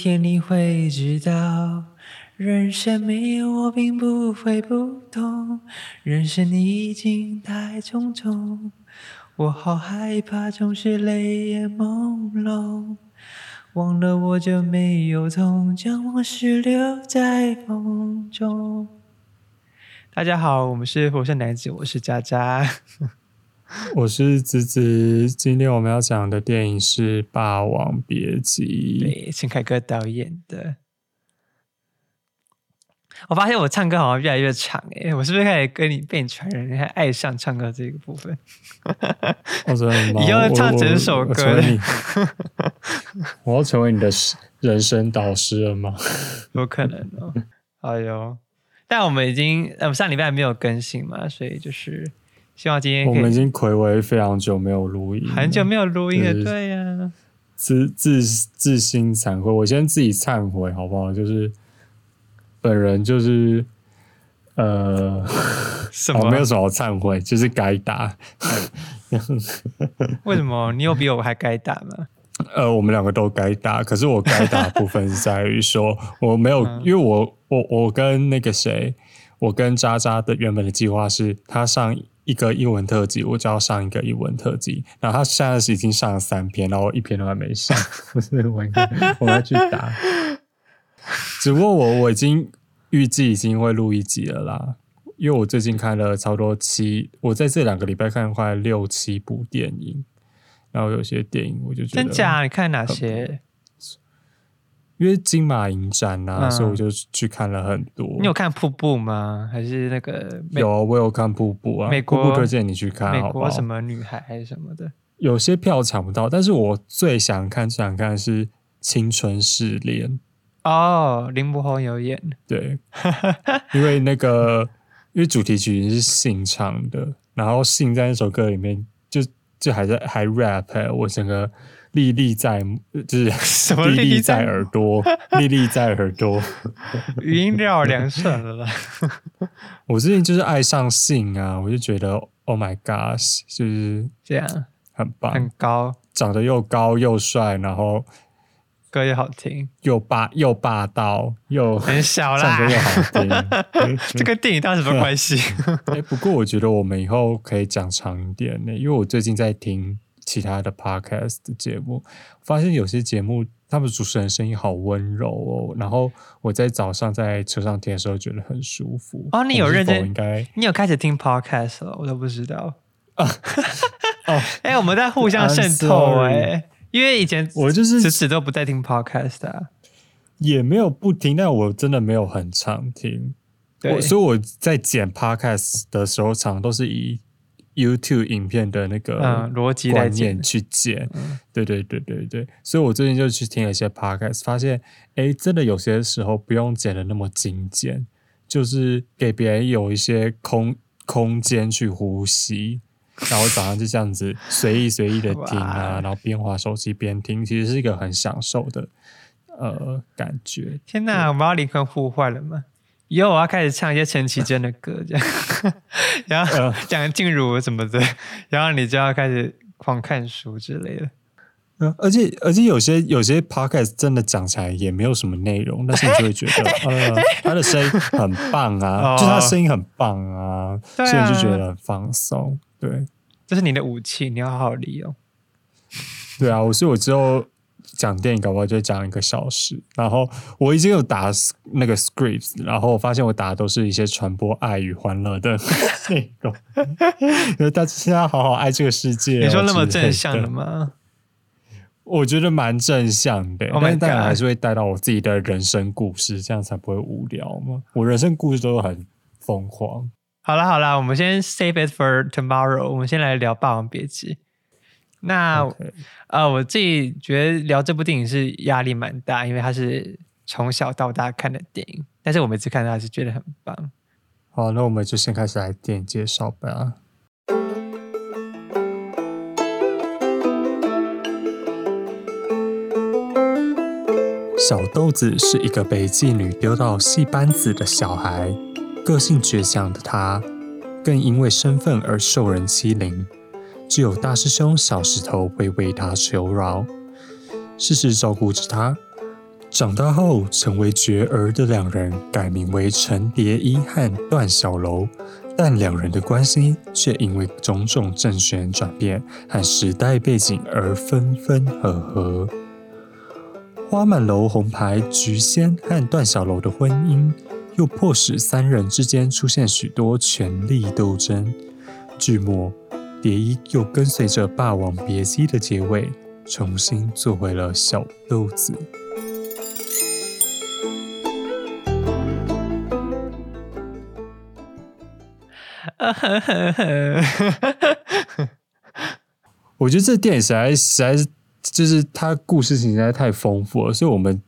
天你会知道，人生没有我并不会不同，人生已经太匆匆，我好害怕总是泪眼朦胧，忘了我就没有痛，将往事留在风中。大家好，我们是火山男子，我是渣渣。我是子子，今天我们要讲的电影是《霸王别姬》，对，陈凯歌导演的。我发现我唱歌好像越来越长哎，我是不是开始跟你被你传染，还爱上唱歌这个部分？以后唱整首歌，我要成为你的人生导师了吗？有可能哦。哎呦，但我们已经呃上礼拜没有更新嘛，所以就是。希望今天我们已经暌违非常久没有录音，很久没有录音了，对呀，自自自心惭愧，我先自己忏悔好不好？就是本人就是呃，什么没有什么忏悔，就是该打。为什么你有比我还该打吗？呃，我们两个都该打，可是我该打的部分是在于说 我没有，因为我我我跟那个谁，我跟渣渣的原本的计划是他上。一个英文特辑，我就要上一个英文特辑。然后他现在是已经上了三篇，然后一篇都还没上。不是我，我要去打。只不过我我已经预计已经会录一集了啦，因为我最近看了超多七，我在这两个礼拜看快六七部电影，然后有些电影我就觉得真假？你看哪些？因为金马影展呐，所以我就去看了很多。你有看瀑布吗？还是那个？有，我有看瀑布啊。美国瀑布推荐你去看，美国什么女孩还是什么的？有些票抢不到，但是我最想看、最想看是《青春试炼》哦，林柏宏有演。对，因为那个 因为主题曲是信唱的，然后信在那首歌里面就就还在还 rap，我整个。历历在就是 什么历历在耳朵，历历在耳朵，语音料两顺了。我最近就是爱上性啊，我就觉得 Oh my God，就是这样，很棒，很高，长得又高又帅，然后歌又好听，又霸又霸道又很小啦，唱歌又好听。这跟电影到底什么关系？哎，不过我觉得我们以后可以讲长一点呢，因为我最近在听。其他的 podcast 的节目，发现有些节目他们主持人声音好温柔哦。然后我在早上在车上听的时候，觉得很舒服。哦，你有认真？应该你有开始听 podcast 了？我都不知道。哦，哎，我们在互相渗透哎。因为以前我就是迟迟都不在听 podcast 啊，也没有不听，但我真的没有很常听。对，所以我在剪 podcast 的时候，常都是以。YouTube 影片的那个逻辑观念去剪，对对对对对，所以我最近就去听了一些 Podcast，发现哎，真的有些时候不用剪的那么精简，就是给别人有一些空空间去呼吸，然后早上就这样子随意随意的听啊，然后边划手机边听，其实是一个很享受的呃感觉。天哪，我们要灵魂互换了吗？以后我要开始唱一些陈绮贞的歌，这样，然后讲静茹什么的，然后你就要开始狂看书之类的。嗯，而且而且有些有些 podcast 真的讲起来也没有什么内容，但是你就会觉得，呃，他的声音很棒啊，就他声音很棒啊，所以就觉得很放松。对，这是你的武器，你要好好利用。对啊，我所以我之后。讲电影搞不好就讲一个小时，然后我已经有打那个 scripts，然后我发现我打的都是一些传播爱与欢乐的 内容，因为大家现在好好爱这个世界。你说那么正向的吗？我觉得蛮正向的，但当然还是会带到我自己的人生故事，这样才不会无聊嘛。我人生故事都很疯狂。好了好了，我们先 save it for tomorrow，我们先来聊《霸王别姬》。那呃，我自己觉得聊这部电影是压力蛮大，因为它是从小到大看的电影，但是我每次看它是觉得很棒。好，那我们就先开始来电影介绍吧。小豆子是一个被妓女丢到戏班子的小孩，个性倔强的他，更因为身份而受人欺凌。只有大师兄小石头会为他求饶，时时照顾着他。长大后成为绝儿的两人改名为陈蝶衣和段小楼，但两人的关系却因为种种政权转变和时代背景而分分合合。花满楼红牌菊仙和段小楼的婚姻，又迫使三人之间出现许多权力斗争。剧末，蝶衣又跟随着《霸王别姬》的结尾，重新做回了小豆子。我觉得这电影实在实在是，就是它故事情实在太丰富了，所以我们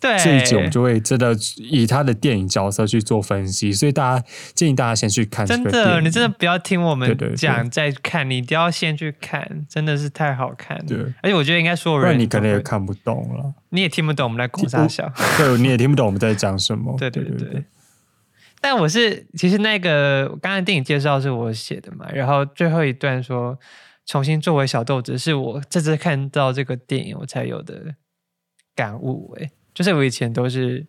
对这一集我们就会真的以他的电影角色去做分析，所以大家建议大家先去看真。的，你真的不要听我们讲再看，你一定要先去看，真的是太好看了。对而且我觉得应该所有人你可能，也看不懂了，你也听不懂我们在讲啥笑。对，你也听不懂我们在讲什么。对对对对。但我是其实那个刚才电影介绍是我写的嘛，然后最后一段说重新作为小豆子，是我这次看到这个电影我才有的感悟。哎，就是我以前都是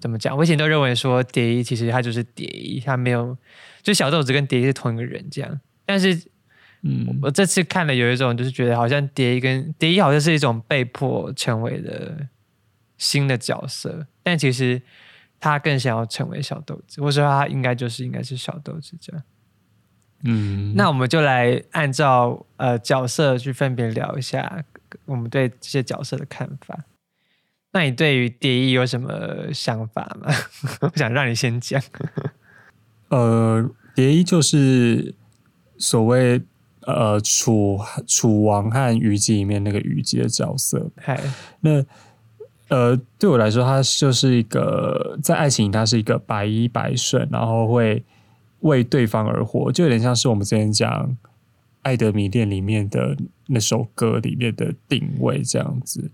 怎么讲？我以前都认为说蝶衣其实他就是蝶衣，他没有就小豆子跟蝶衣是同一个人这样。但是嗯，我这次看了有一种就是觉得好像蝶衣跟蝶衣好像是一种被迫成为的新的角色，但其实他更想要成为小豆子，或者说他应该就是应该是小豆子这样。嗯，那我们就来按照呃角色去分别聊一下我们对这些角色的看法。那你对于蝶衣有什么想法吗？我想让你先讲。呃，蝶衣就是所谓呃楚楚王和虞姬里面那个虞姬的角色。嗨，那呃，对我来说，他就是一个在爱情里，他是一个百依百顺，然后会为对方而活，就有点像是我们之前讲《爱的迷恋》里面的那首歌里面的定位这样子。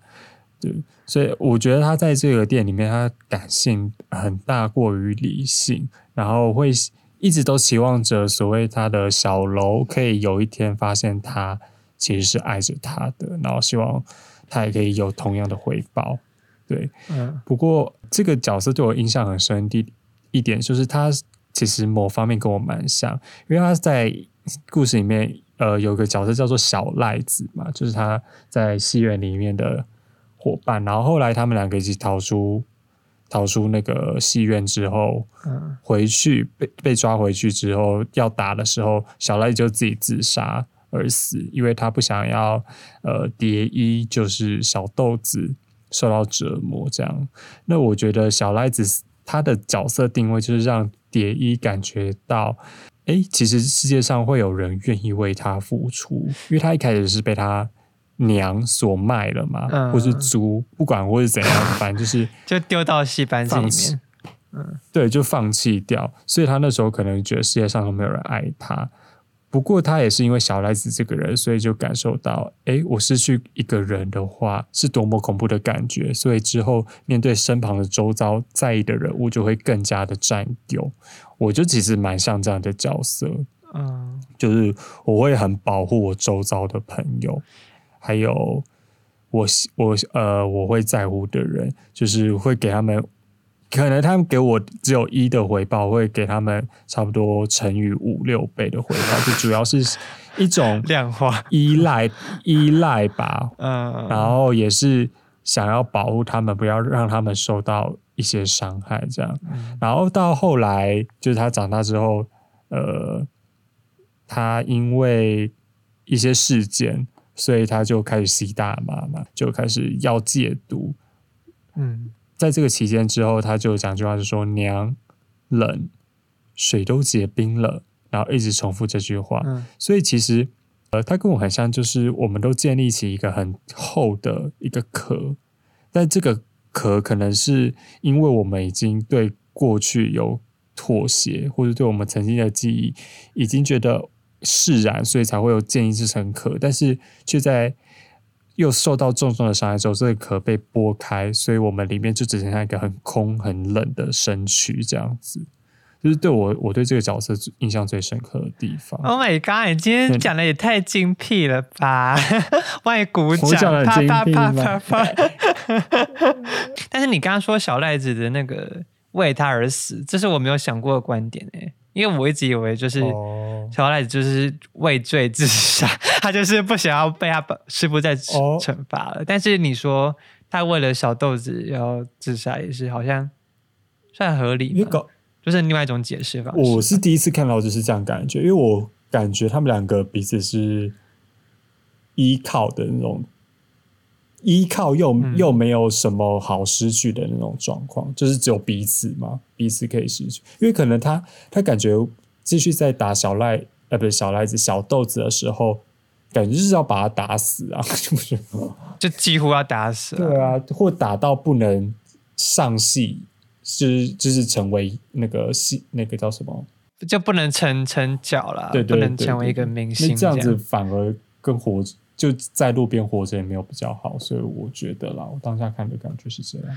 对，所以我觉得他在这个店里面，他感性很大过于理性，然后会一直都期望着所谓他的小楼可以有一天发现他其实是爱着他的，然后希望他也可以有同样的回报。对，嗯不过这个角色对我印象很深的一点就是他其实某方面跟我蛮像，因为他在故事里面呃有个角色叫做小赖子嘛，就是他在戏院里面的伙伴，然后后来他们两个一起逃出逃出那个戏院之后，嗯回去被被抓回去之后要打的时候，小赖就自己自杀而死，因为他不想要呃蝶衣就是小豆子受到折磨这样。那我觉得小赖子他的角色定位就是让蝶衣感觉到。诶，其实世界上会有人愿意为他付出，因为他一开始是被他娘所卖了嘛，嗯或是租，不管或是怎样，反正就是 就丢到戏班子里放弃面。对，就放弃掉。所以他那时候可能觉得世界上都没有人爱他。不过他也是因为小赖子这个人，所以就感受到，诶，我失去一个人的话是多么恐怖的感觉。所以之后面对身旁的周遭在意的人物，就会更加的占有。我就其实蛮像这样的角色，嗯就是我会很保护我周遭的朋友，还有我喜我呃我会在乎的人，就是会给他们，可能他们给我只有一的回报，会给他们差不多乘以五六倍的回报，就主要是一种 量化，依赖依赖吧，嗯，然后也是想要保护他们，不要让他们受到一些伤害，这样。然后到后来，就是他长大之后，呃，他因为一些事件，所以他就开始吸大麻嘛，就开始要戒毒。嗯在这个期间之后，他就讲句话，就说“娘冷，水都结冰了”，然后一直重复这句话。嗯所以其实，呃，他跟我很像，就是我们都建立起一个很厚的一个壳，但这个壳可能是因为我们已经对过去有妥协，或者对我们曾经的记忆已经觉得释然，所以才会有建立这层壳，但是却在又受到重重的伤害之后，这个壳被剥开，所以我们里面就只剩下一个很空、很冷的身躯这样子。就是对我我对这个角色印象最深刻的地方。Oh my god！你今天讲的也太精辟了吧！外鼓掌，我讲啪啪啪啪啪。但是你刚刚说小赖子的那个为他而死，这是我没有想过的观点诶、因为我一直以为就是哦，小赖子就是畏罪自杀，他就是不想要被他师傅再哦惩罚了。但是你说他为了小豆子要自杀，也是好像算合理就是另外一种解释方式。我是第一次看到就是这样感觉，因为我感觉他们两个彼此是依靠的那种，依靠又、嗯又没有什么好失去的那种状况，就是只有彼此嘛，彼此可以失去。因为可能他他感觉继续在打小赖呃不是小赖子小豆子的时候，感觉就是要把他打死啊，就觉得就几乎要打死了。对啊，或打到不能上戏，是就是成为那个戏那个叫什么？就不能成成角了，对对不能成为一个明星这样子反而更活，就在路边活着也没有比较好，所以我觉得啦，我当下看的感觉是这样。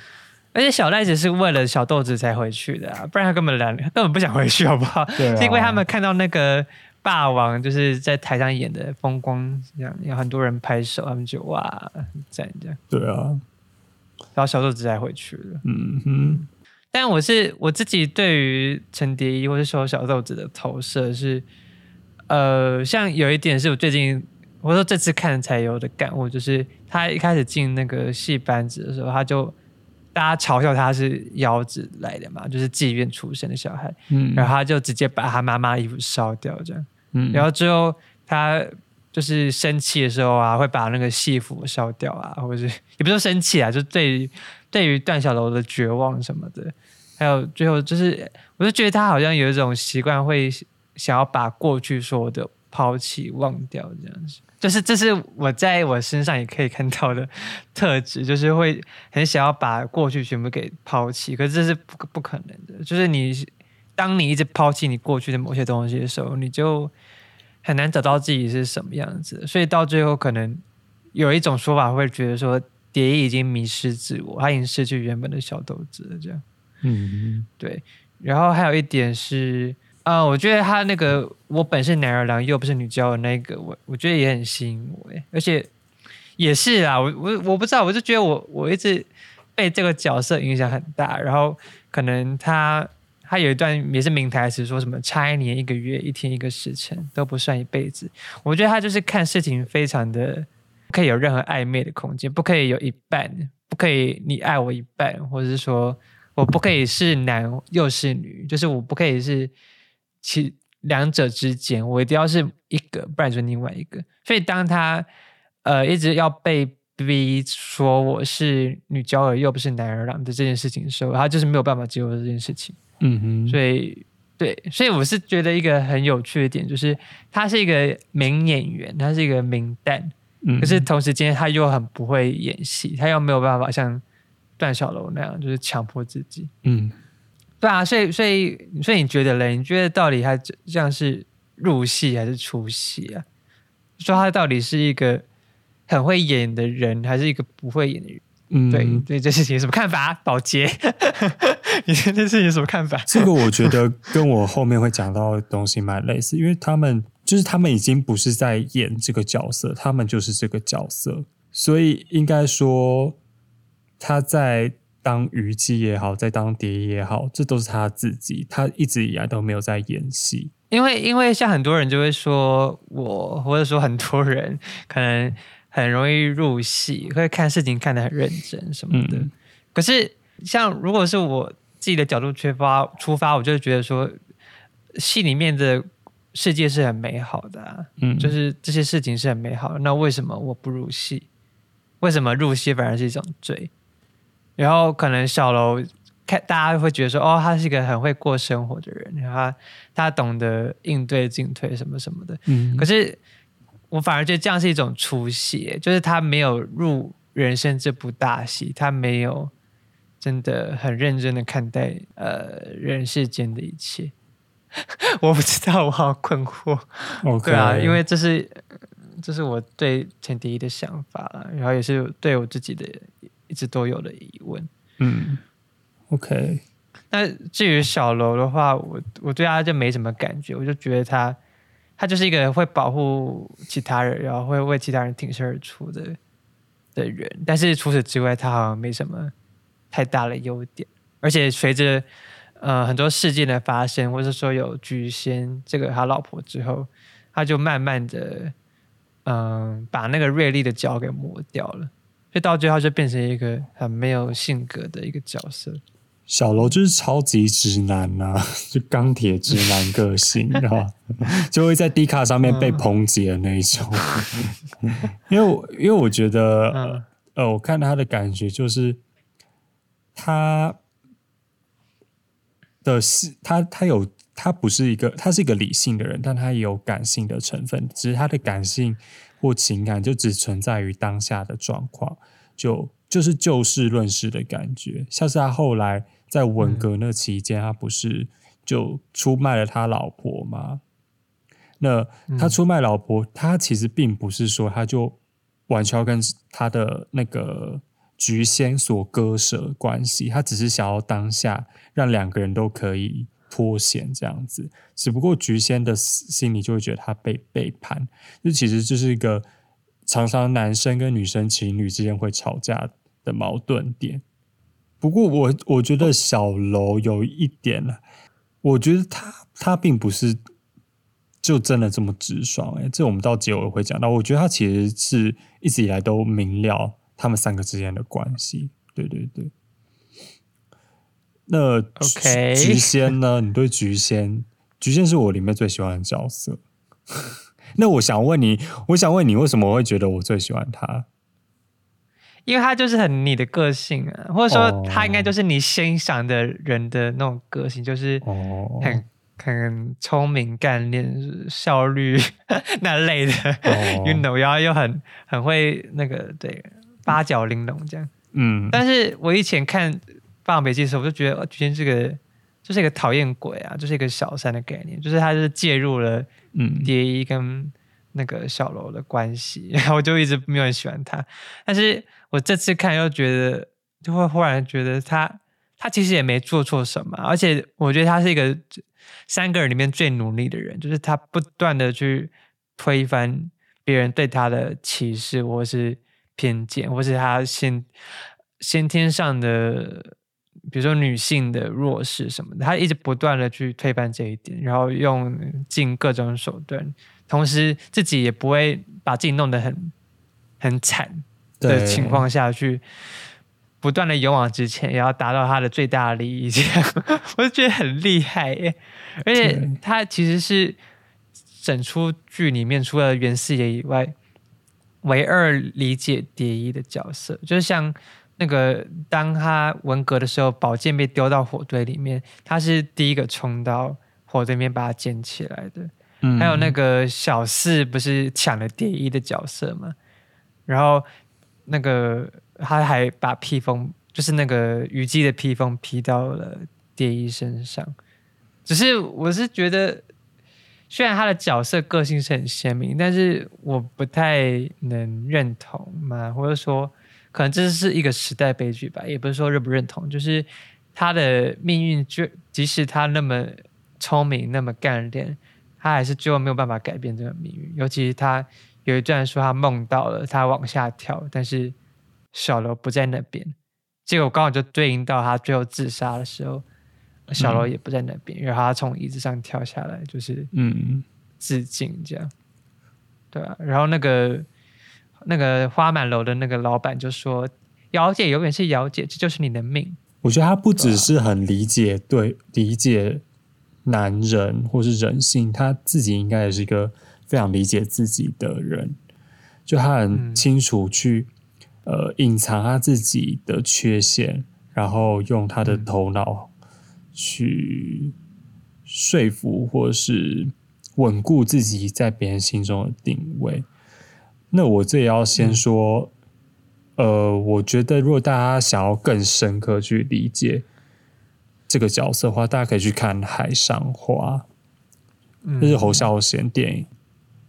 而且小赖子是为了小豆子才回去的啊，不然他根本懒根本不想回去，好不好？对啊是因为他们看到那个霸王就是在台上演的风光，这样有很多人拍手，他们就哇很赞这样，对啊，然后小豆子才回去了。嗯哼，但我是我自己对于陈蝶衣或是说小豆子的投射是，呃，像有一点是我最近我说这次看才有的感悟，就是他一开始进那个戏班子的时候，他就大家嘲笑他是妖子来的嘛，就是妓院出生的小孩，嗯，然后他就直接把他妈妈的衣服烧掉这样，嗯，然后之后他就是生气的时候啊，会把那个戏服烧掉啊，或者是也不是说生气啊，就对于对于段小楼的绝望什么的，还有最后就是，我就觉得他好像有一种习惯，会想要把过去所有的抛弃忘掉这样子。就是这是我在我身上也可以看到的特质，就是会很想要把过去全部给抛弃，可是这是不不可能的。就是你当你一直抛弃你过去的某些东西的时候，你就很难找到自己是什么样子，所以到最后可能有一种说法会觉得说，蝶衣已经迷失自我，他已经失去原本的小豆子了，这样嗯对。然后还有一点是，啊、我觉得他那个我本是男儿郎，又不是女娇的那个，我我觉得也很吸引我，而且也是啊，我我我不知道，我就觉得我我一直被这个角色影响很大，然后可能他。他有一段也是名台词，说什么差一年一个月，一天一个时辰都不算一辈子。我觉得他就是看事情非常的可以有任何暧昧的空间，不可以有一半，不可以你爱我一半，或者是说我不可以是男又是女，就是我不可以是其两者之间，我一定要是一个，不然就是另外一个。所以当他呃一直要被逼说我是女娇儿又不是男儿郎的这件事情的时候，他就是没有办法接受这件事情。嗯哼，所以对，所以我是觉得一个很有趣的点，就是他是一个名演员，他是一个名旦，嗯可是同时间他又很不会演戏，他又没有办法像段小楼那样，就是强迫自己。嗯，对啊，所以所以所以你觉得嘞？你觉得到底他这这样是入戏还是出戏啊？说他到底是一个很会演的人，还是一个不会演的人？嗯对对，这事情有什么看法？宝洁，你对这事情有什么看法？这个我觉得跟我后面会讲到的东西蛮类似，因为他们就是他们已经不是在演这个角色，他们就是这个角色，所以应该说他在当虞姬也好，在当蝶衣也好，这都是他自己，他一直以来都没有在演戏。因为因为像很多人就会说我，或者说很多人可能很容易入戏，会看事情看得很认真什么的。嗯可是像如果是我自己的角度缺发出发，我就会觉得说，戏里面的世界是很美好的、啊，嗯，就是这些事情是很美好的。那为什么我不入戏？为什么入戏反而是一种罪？然后可能小楼看大家会觉得说，哦，他是一个很会过生活的人，然后他他懂得应对进退什么什么的。嗯，可是我反而觉得这样是一种出戏，就是他没有入人生这部大戏，他没有真的很认真的看待呃人世间的一切。我不知道，我好困惑。OK，对啊，因为这是呃这是我对陈迪一的想法啦，然后也是对我自己的一直都有的疑问。嗯，OK，那至于小楼的话，我我对他就没什么感觉，我就觉得他他就是一个会保护其他人，然后会为其他人挺身而出的的人。但是除此之外，他好像没什么太大的优点。而且随着呃很多事件的发生，或者说有菊仙这个他老婆之后，他就慢慢的嗯把那个锐利的角给磨掉了，所以到最后就变成一个很没有性格的一个角色。小楼就是超级直男呐、就钢铁直男个性，然后就会在 D 卡上面被抨击的那一种。因为我因为我觉得，嗯呃，我看他的感觉就是他的是他他有他不是一个他是一个理性的人，但他也有感性的成分，只是他的感性或情感就只存在于当下的状况，就就是就事论事的感觉。像是他后来在文革那期间，他不是就出卖了他老婆吗？那他出卖老婆，他其实并不是说他就完全要跟他的那个菊仙所割舍关系，他只是想要当下让两个人都可以脱险这样子。只不过菊仙的心里就会觉得他被背叛，这其实就是一个常常男生跟女生情侣之间会吵架的矛盾点。不过我我觉得小楼有一点呢，我觉得他他并不是就真的这么直爽哎、这我们到结尾会讲到。我觉得他其实是一直以来都明了他们三个之间的关系。对对对。那 OK 菊菊仙呢？你对菊仙，菊仙是我里面最喜欢的角色。那我想问你，我想问你，为什么会觉得我最喜欢他？因为他就是很你的个性啊，或者说哦他应该就是你欣赏的人的那种个性，就是哦，很很聪明、干练、效率 那类的、哦 y o u know，然后又很很会那个对八角玲珑这样。嗯，但是我以前看《霸王别姬》的时候，我就觉得哦菊仙这个就是一个讨厌鬼啊，就是一个小三的概念，就是他就是介入了嗯蝶衣跟那个小楼的关系，然后我就一直没有很喜欢他。但是我这次看又觉得，就会忽然觉得他他其实也没做错什么，而且我觉得他是一个三个人里面最努力的人，就是他不断的去推翻别人对他的歧视或是偏见，或是他先先天上的。比如说女性的弱势什么的，他一直不断的去推翻这一点，然后用尽各种手段，同时自己也不会把自己弄得很很惨的情况下去，不断的勇往直前，也要达到他的最大利益，这样 我就觉得很厉害耶。而且对他其实是整出剧里面除了袁四爷以外，唯二理解蝶衣的角色，就是像那个当他文革的时候，宝剑被丢到火堆里面，他是第一个冲到火堆里面把它捡起来的。嗯还有那个小四不是抢了蝶衣的角色嘛？然后那个他还把披风，就是那个虞姬的披风披到了蝶衣身上。只是我是觉得，虽然他的角色个性是很鲜明，但是我不太能认同嘛，或者说可能这是一个时代悲剧吧，也不是说认不认同，就是他的命运就即使他那么聪明，那么干练。他还是最后没有办法改变这个命运。尤其是他有一段说他梦到了他往下跳，但是小楼不在那边，结果刚好就对应到他最后自杀的时候，小楼也不在那边，然后他从椅子上跳下来，就是嗯致敬这样。对啊，然后那个那个花满楼的那个老板就说：“姚姐永远是姚姐，这就是你的命。我觉得他不只是很理解对理解男人或是人性，他自己应该也是一个非常理解自己的人，就他很清楚去、呃隐藏他自己的缺陷，然后用他的头脑去说服或是稳固自己在别人心中的定位。那我这也要先嗯说，呃，我觉得如果大家想要更深刻去理解这个角色的话，大家可以去看《海上花》，嗯”这是侯孝贤电影。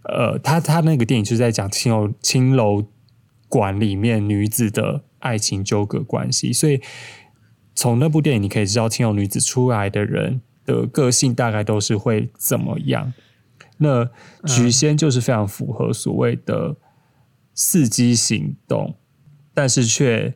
呃，他他那个电影就是在讲青楼青楼馆里面女子的爱情纠葛关系，所以从那部电影你可以知道，青楼女子出来的人的个性大概都是会怎么样。那菊仙就是非常符合所谓的伺机行动，但是却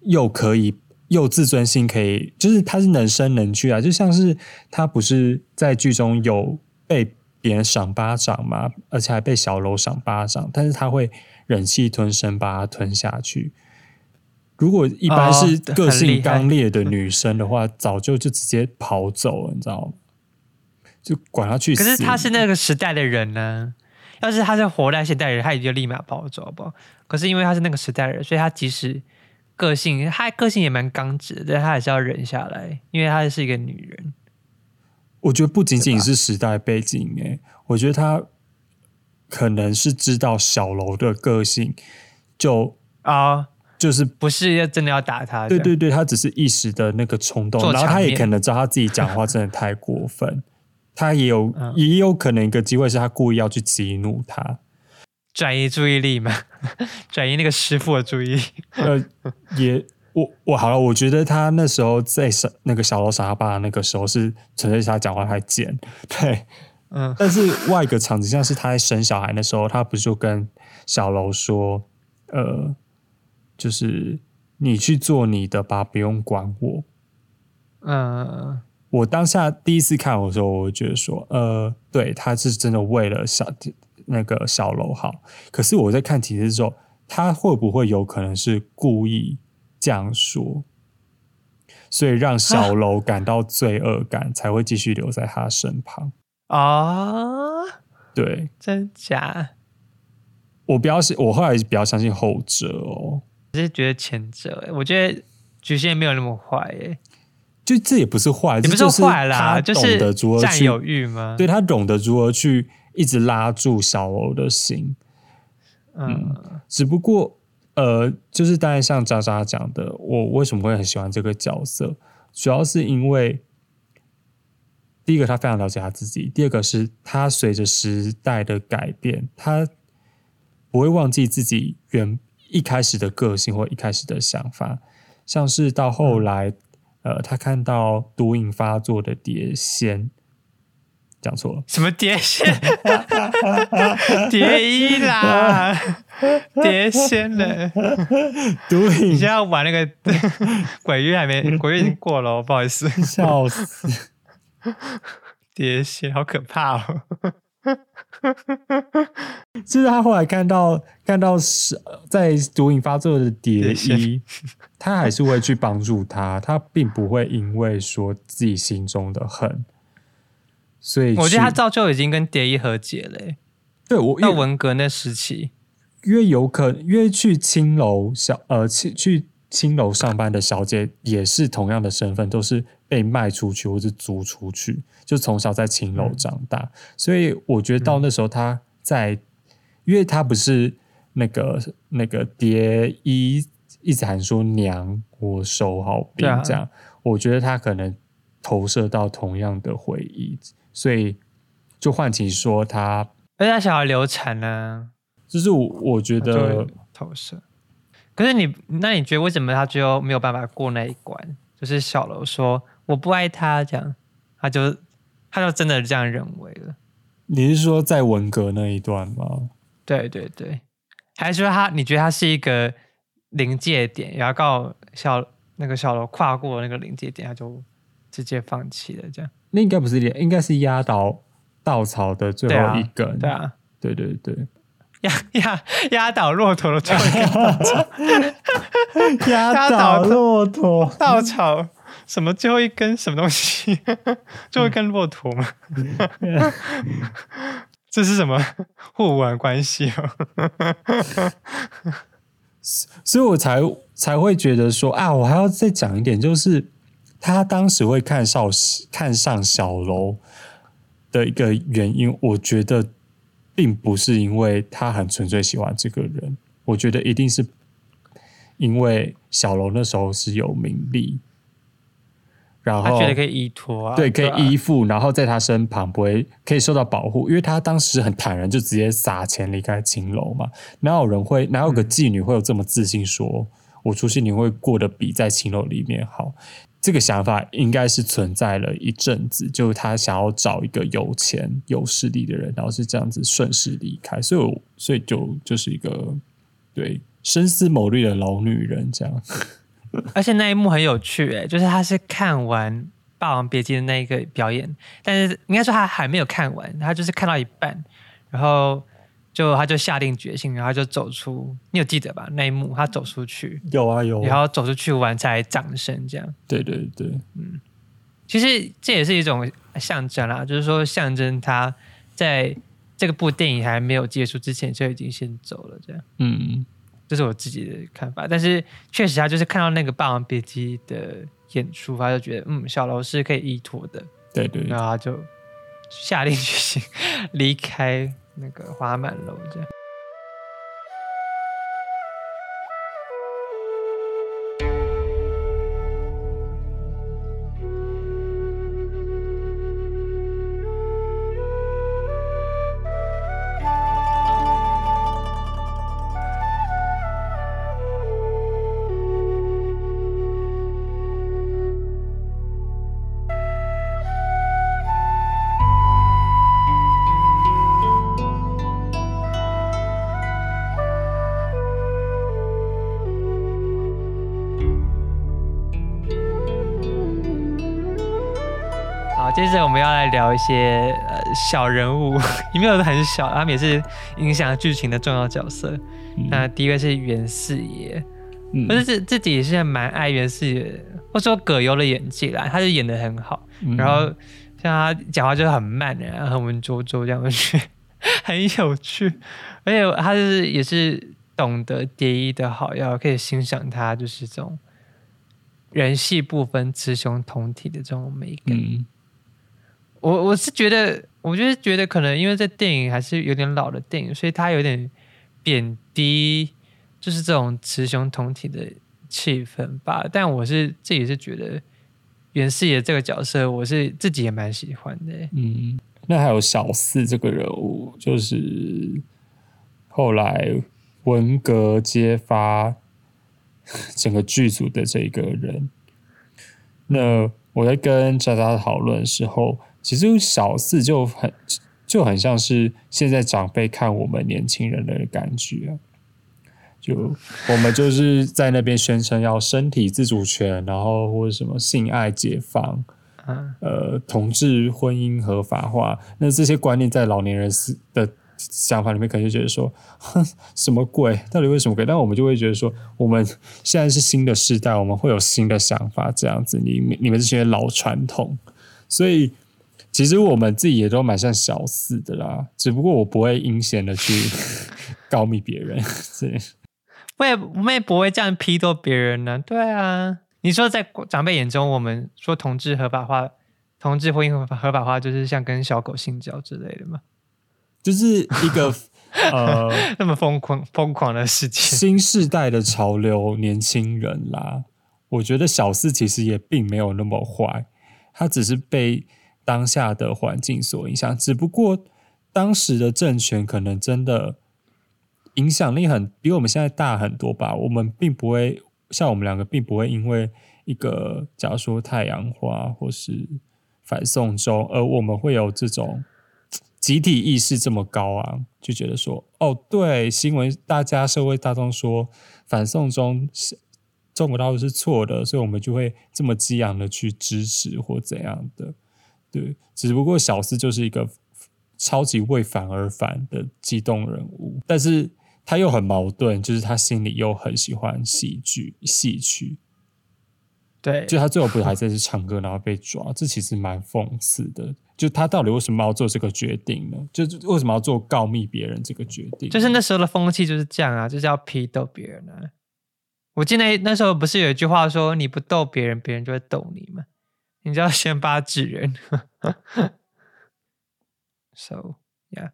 又可以又自尊心可以，就是他是能伸能屈啊，就像是他不是在剧中有被别人赏巴掌嘛，而且还被小楼赏巴掌，但是他会忍气吞声把它吞下去。如果一般是个性刚烈的女生的话，早就就直接跑走了，你知道吗？就管他去死。可是他是那个时代的人呢，要是他是活在现代人，他也就立马暴走，好不好？可是因为他是那个时代人，所以他即使个性，他个性也蛮刚直的，但他还是要忍下来，因为他是一个女人。我觉得不仅仅是时代背景，哎，我觉得他可能是知道小楼的个性，就啊。就是不是要真的要打他？对对对，他只是一时的那个冲动，然后他也可能知道他自己讲话真的太过分，他也有也有可能一个机会是他故意要去激怒他，转移注意力嘛，转移那个师傅的注意力。呃，也我我好了，我觉得他那时候在小那个小楼傻他爸那个时候是纯粹是他讲话太贱，对，嗯。但是外一个场景像是他在生小孩的时候，他不就跟小楼说，呃。就是你去做你的吧，不用管我。嗯，我当下第一次看的时候，我觉得说，呃，对，他是真的为了小那个小楼好。可是我在看题的时候，他会不会有可能是故意这样说，所以让小楼感到罪恶感，才会继续留在他身旁啊？对，真假？我比较信，我后来比较相信后者哦。是觉得前者，我觉得菊仙没有那么坏诶，就这也不是坏，也不是坏啦，就是占有欲吗？对他懂得如何去一直拉住小欧的心，嗯，只不过呃，就是当然像渣渣讲的，我为什么会很喜欢这个角色，主要是因为第一个他非常了解他自己，第二个是他随着时代的改变，他不会忘记自己原。一开始的个性或一开始的想法，像是到后来，呃，他看到毒瘾发作的碟仙，讲错了，什么碟仙？蝶衣啦，碟仙了。毒瘾，你现在玩那个鬼月还没？鬼月已经过了，不好意思，笑死。碟仙好可怕哦。就是他后来看到看到是在毒瘾发作的蝶衣，他还是会去帮助他，他并不会因为说自己心中的恨，所以我觉得他早就已经跟蝶衣和解了。对我到文革那时期，因为有可因为去青楼小呃去去青楼上班的小姐也是同样的身份，都是。被卖出去或是租出去，就从小在青楼长大，所以我觉得到那时候她在，因为她不是那个那个蝶衣一直喊说娘，我手好冰这样，我觉得她可能投射到同样的回忆，所以就唤起说她，而且他想要流产呢，就是我我觉得投射，可是你那你觉得为什么他最后没有办法过那一关？就是小楼说。我不爱他，这样，他就他就真的这样认为了。你是说在文革那一段吗？对对对，还是说他？你觉得他是一个临界点，然后告小那个小楼跨过那个临界点，他就直接放弃了？这样？那应该不是点，应该是压倒稻草的最后一根。对啊，对对对，压压压倒骆驼的最后一根稻草，压倒骆驼稻草。什么最后一根什么东西？最后一根骆驼吗？这是什么互文关系哦？所以我才才会觉得说啊，我还要再讲一点，就是他当时会看少看上小楼的一个原因，我觉得并不是因为他很纯粹喜欢这个人，我觉得一定是因为小龙那时候是有名利。然后他觉得可以依托，对，可以依附，然后在他身旁不会可以受到保护，因为他当时很坦然，就直接撒钱离开青楼嘛。哪有人会，哪有个妓女会有这么自信，说我出去你会过得比在青楼里面好。这个想法应该是存在了一阵子，就他想要找一个有钱有势力的人，然后是这样子顺势离开，所以我所以就就是一个对深思谋虑的老女人这样。而且那一幕很有趣，哎，就是他是看完《霸王别姬》的那一个表演，但是应该说他还没有看完，他就是看到一半，然后。就他就下定决心，然后就走出，你有记得吧？那一幕他走出去，有啊有，然后走出去完才掌声这样。对对对，嗯，其实这也是一种象征啦，就是说象征他在这个部电影还没有结束之前就已经先走了这样。嗯，这是我自己的看法，但是确实他就是看到那个《霸王别姬》的演出，他就觉得嗯，小楼是可以依托的。对对，然后他就下定决心 离开。那个花满楼这样。聊一些呃小人物，也没有很小，他们也是影响剧情的重要角色。那第一位是袁四爷，或者是自己也是蛮爱袁四爷，或者说葛优的演技啦，他就演的很好。然后像他讲话就很慢然后，很文绉绉这样去，很有趣。而且他就是也是懂得蝶衣的好，要可以欣赏他就是这种人戏不分、雌雄同体的这种美感。我我是觉得，我就是觉得可能因为这电影还是有点老的电影，所以它有点贬低，就是这种雌雄同体的气氛吧。但我是自己是觉得袁四爷这个角色，我是自己也蛮喜欢的。嗯，那还有小四这个人物，就是后来文革揭发整个剧组的这个人。那我在跟渣渣讨论的时候。其实小四就很就很像是现在长辈看我们年轻人的感觉，就我们就是在那边宣称要身体自主权，然后或者什么性爱解放，呃，同志婚姻合法化，那这些观念在老年人思的想法里面，可能就觉得说，什么鬼？到底为什么鬼？但我们就会觉得说，我们现在是新的时代，我们会有新的想法，这样子，你你们这些老传统，所以。其实我们自己也都蛮像小四的啦，只不过我不会阴险的去 告密别人，对，我也我们也不会这样批斗别人呢。对啊，你说在长辈眼中，我们说同志合法化，同志婚姻合法合法化，就是像跟小狗性交之类的吗？就是一个 呃那么疯狂疯狂的事情，新时代的潮流，年轻人啦。我觉得小四其实也并没有那么坏，他只是被。当下的环境所影响，只不过当时的政权可能真的影响力很比我们现在大很多吧。我们并不会像我们两个，并不会因为一个假如说太阳花或是反送中，而我们会有这种集体意识这么高昂，就觉得说哦，对新闻大家社会大众说反送中中国大陆是错的，所以我们就会这么激昂的去支持或怎样的。对，只不过小四就是一个超级为反而反的激动人物，但是他又很矛盾，就是他心里又很喜欢戏剧、戏曲。对，就他最后不是还在这唱歌，然后被抓，这其实蛮讽刺的。就他到底为什么要做这个决定呢？就为什么要做告密别人这个决定？就是那时候的风气就是这样啊，就是要批斗别人啊。我记得那时候不是有一句话说：“你不逗别人，别人就会逗你吗？”你就要先发制人，so yeah，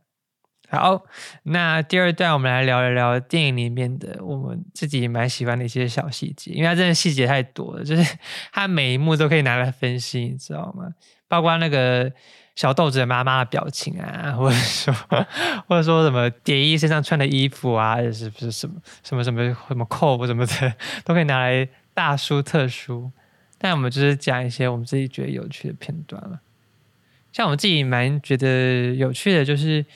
好，那第二段我们来聊一聊电影里面的我们自己蛮喜欢的一些小细节，因为它真的细节太多了，就是它每一幕都可以拿来分析，你知道吗？包括那个小豆子的妈妈的表情啊，或者说或者说什么蝶衣身上穿的衣服啊，是不是什么什么什么什么扣什么的，都可以拿来大书特书。但我们就是讲一些我们自己觉得有趣的片段了。像我自己蛮觉得有趣的，就是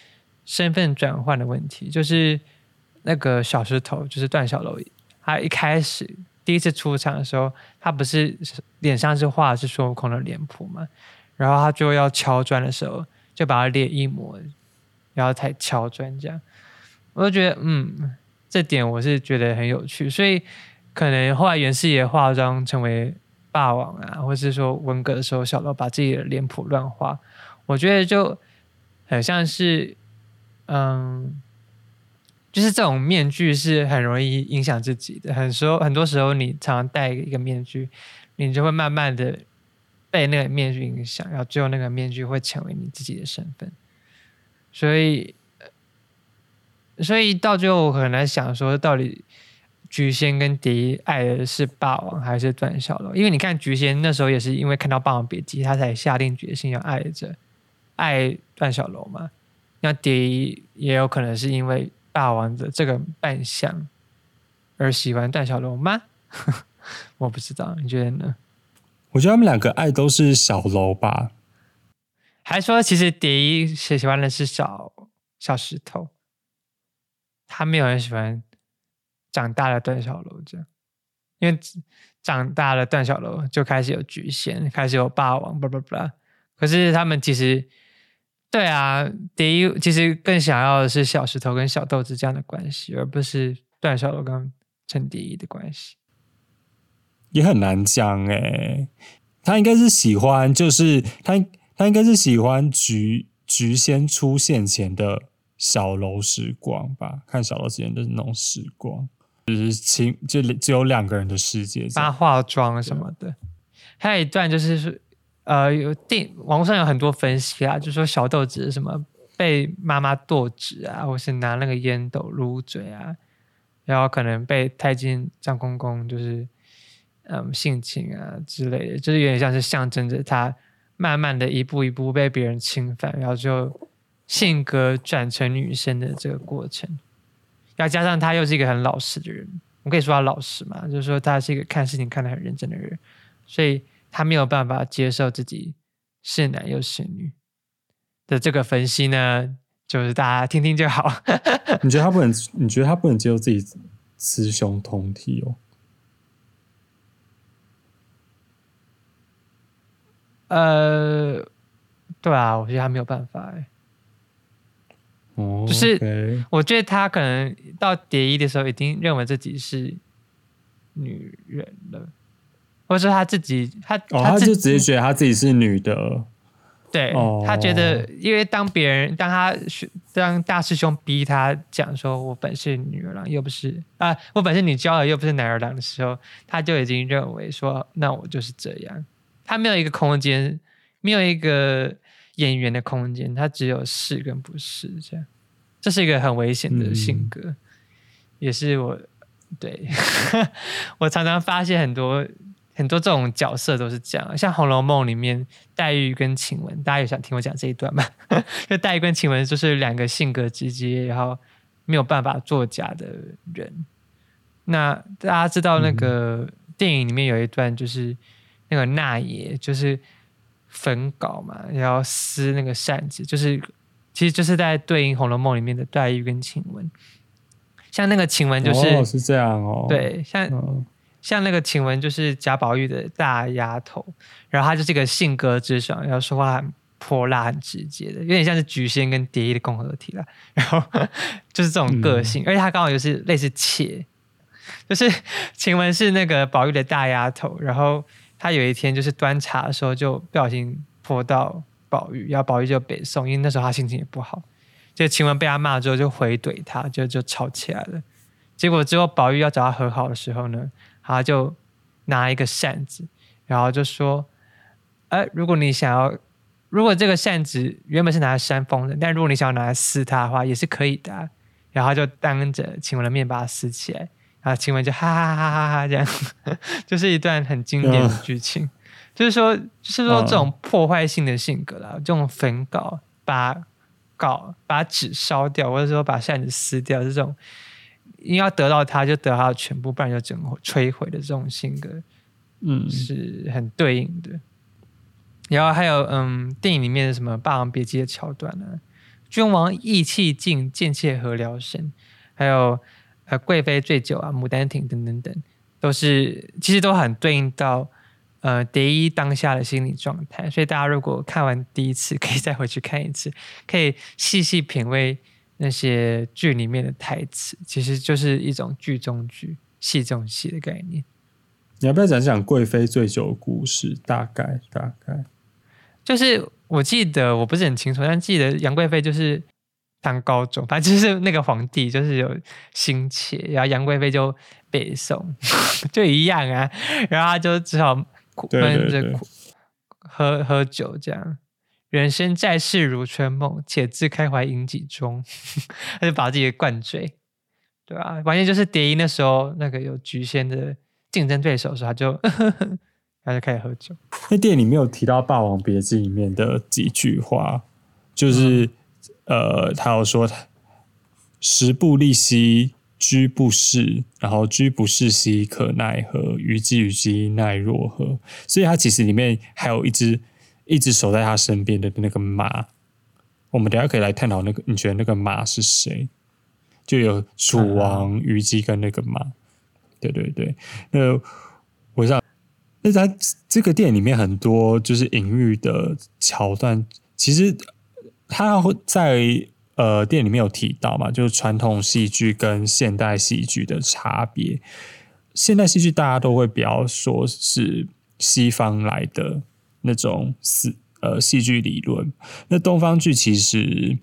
身份转换的问题，就是那个小石头，就是段小楼，他一开始第一次出场的时候，他不是脸上是画的是孙悟空的脸谱嘛，然后他就要敲砖的时候，就把他脸一模，然后才敲砖这样，我就觉得嗯，这点我是觉得很有趣，所以可能后来袁四爷化妆成为。霸王啊，或是说文革的时候，小到把自己的脸谱乱画，我觉得就很像是，嗯，就是这种面具是很容易影响自己的。很多很多时候，你常常戴一个面具，你就会慢慢的被那个面具影响，然后最后那个面具会成为你自己的身份。所以，所以到最后，我很难想说到底。菊仙跟蝶衣爱的是霸王还是段小楼？因为你看菊仙那时候也是因为看到《霸王别姬》，他才下定决心要爱着爱段小楼嘛。那蝶衣也有可能是因为霸王的这个扮相而喜欢段小楼吗？我不知道，你觉得呢？我觉得他们两个爱都是小楼吧。还说其实蝶衣喜喜欢的是小小石头，他没有很喜欢。长大了段小楼这样，因为长大了段小楼就开始有局限，开始有霸王，不不不。可是他们其实，对啊，第一其实更想要的是小石头跟小豆子这样的关系，而不是段小楼跟陈蝶衣的关系。也很难讲哎，他应该是喜欢，就是他他应该是喜欢菊菊仙出现前的小楼时光吧，看小楼之前的那种时光。只是亲，就只有两个人的世界。他化妆什么的，还有一段就是，呃，有电网上有很多分析啊，就说小豆子什么被妈妈剁指啊，或是拿那个烟斗撸嘴啊，然后可能被太监张公公就是嗯性侵啊之类的，就是有点像是象征着他慢慢的一步一步被别人侵犯，然后就性格转成女生的这个过程。要加上他又是一个很老实的人，我可以说他老实嘛，就是说他是一个看事情看得很认真的人，所以他没有办法接受自己是男又是女的这个分析呢，就是大家听听就好。你觉得他不能？你觉得他不能接受自己雌雄同体哦？呃，对啊，我觉得他没有办法哎。就是我觉得他可能到蝶衣的时候，已经认为自己是女人了，或者说他自己他他就直接觉得他自己是女的。对他觉得，因为当别人当他当大师兄逼他讲说“我本是女儿郎，又不是啊，我本是女娇儿，又不是男儿郎”的时候，他就已经认为说：“那我就是这样。”他没有一个空间，没有一个。演员的空间，他只有是跟不是这样，这是一个很危险的性格，也是我对 我常常发现很多很多这种角色都是这样，像《红楼梦》里面黛玉跟晴雯，大家有想听我讲这一段吗？就黛玉跟晴雯就是两个性格直接，然后没有办法作假的人。那大家知道那个电影里面有一段，就是那个那爷，就是。粉稿嘛，然后撕那个扇子，就是其实就是在对应《红楼梦》里面的黛玉跟晴雯。像那个晴雯就是是这样哦，对，像像那个晴雯就是贾宝玉的大丫头，然后她就是个性格直爽，然后说话很泼辣、很直接的，有点像是菊仙跟蝶衣的共合体了。然后 就是这种个性，而且她刚好又是类似妾，就是晴雯是那个宝玉的大丫头，然后。他有一天就是端茶的时候，就不小心泼到宝玉，然后宝玉就北宋，因为那时候他心情也不好。就晴雯被他骂了之后，就回怼他，就就吵起来了。结果之后宝玉要找他和好的时候呢，他就拿一个扇子，然后就说：“哎，如果你想要，如果这个扇子原本是拿来扇风的，但如果你想要拿来撕它的话，也是可以的。”然后就当着晴雯的面把它撕起来。啊，晴雯就哈哈哈哈哈哈这样，就是一段很经典的剧情。就是说，就是说这种破坏性的性格啦，这种焚稿、把稿、把纸烧掉，或者说把扇子撕掉，这种因要得到它就得到全部，不然就整个摧毁的这种性格，嗯，是很对应的。然后还有，嗯，电影里面的什么《霸王别姬》的桥段呢？君王意气尽，贱妾何聊生？还有呃，贵妃醉酒啊，《牡丹亭》等等等，都是其实都很对应到呃蝶衣当下的心理状态。所以大家如果看完第一次，可以再回去看一次，可以细细品味那些剧里面的台词，其实就是一种剧中剧、戏中戏的概念。你要不要讲讲贵妃醉酒的故事？大概大概。就是我记得我不是很清楚，但记得杨贵妃就是当高中，反正就是那个皇帝就是有心切，然后杨贵妃就北宋 就一样啊，然后他就只好闷着喝喝酒这样。人生在世如春梦，且自开怀饮几盅，他就把自己灌醉，对吧？完全就是蝶衣那时候那个有局限的竞争对手时候，他就。他就开始喝酒。那电影里面有提到《霸王别姬》里面的几句话，就是呃，他有说“十步利兮居不适，然后居不适兮可奈何？虞姬虞姬奈若何？”所以，他其实里面还有一只一直守在他身边的那个马。我们等下可以来探讨那个，你觉得那个马是谁？就有楚王、虞姬跟那个马。对对对，那我想。那在这个电影里面，很多就是隐喻的桥段，其实他会在呃电影里面有提到嘛，就是传统戏剧跟现代戏剧的差别。现代戏剧大家都会比较说是西方来的那种是呃戏剧理论，那东方剧其实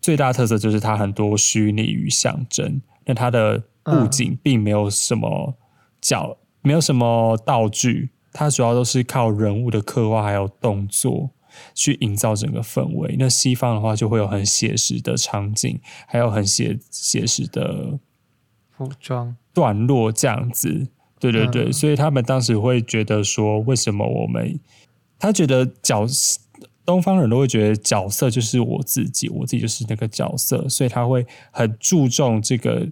最大特色就是它很多虚拟与象征，那它的布景并没有什么角。没有什么道具，它主要都是靠人物的刻画还有动作去营造整个氛围。那西方的话就会有很写实的场景，还有很写写实的服装段落这样子。对对对，所以他们当时会觉得说，为什么我们他觉得角东方人都会觉得角色就是我自己，我自己就是那个角色，所以他会很注重这个。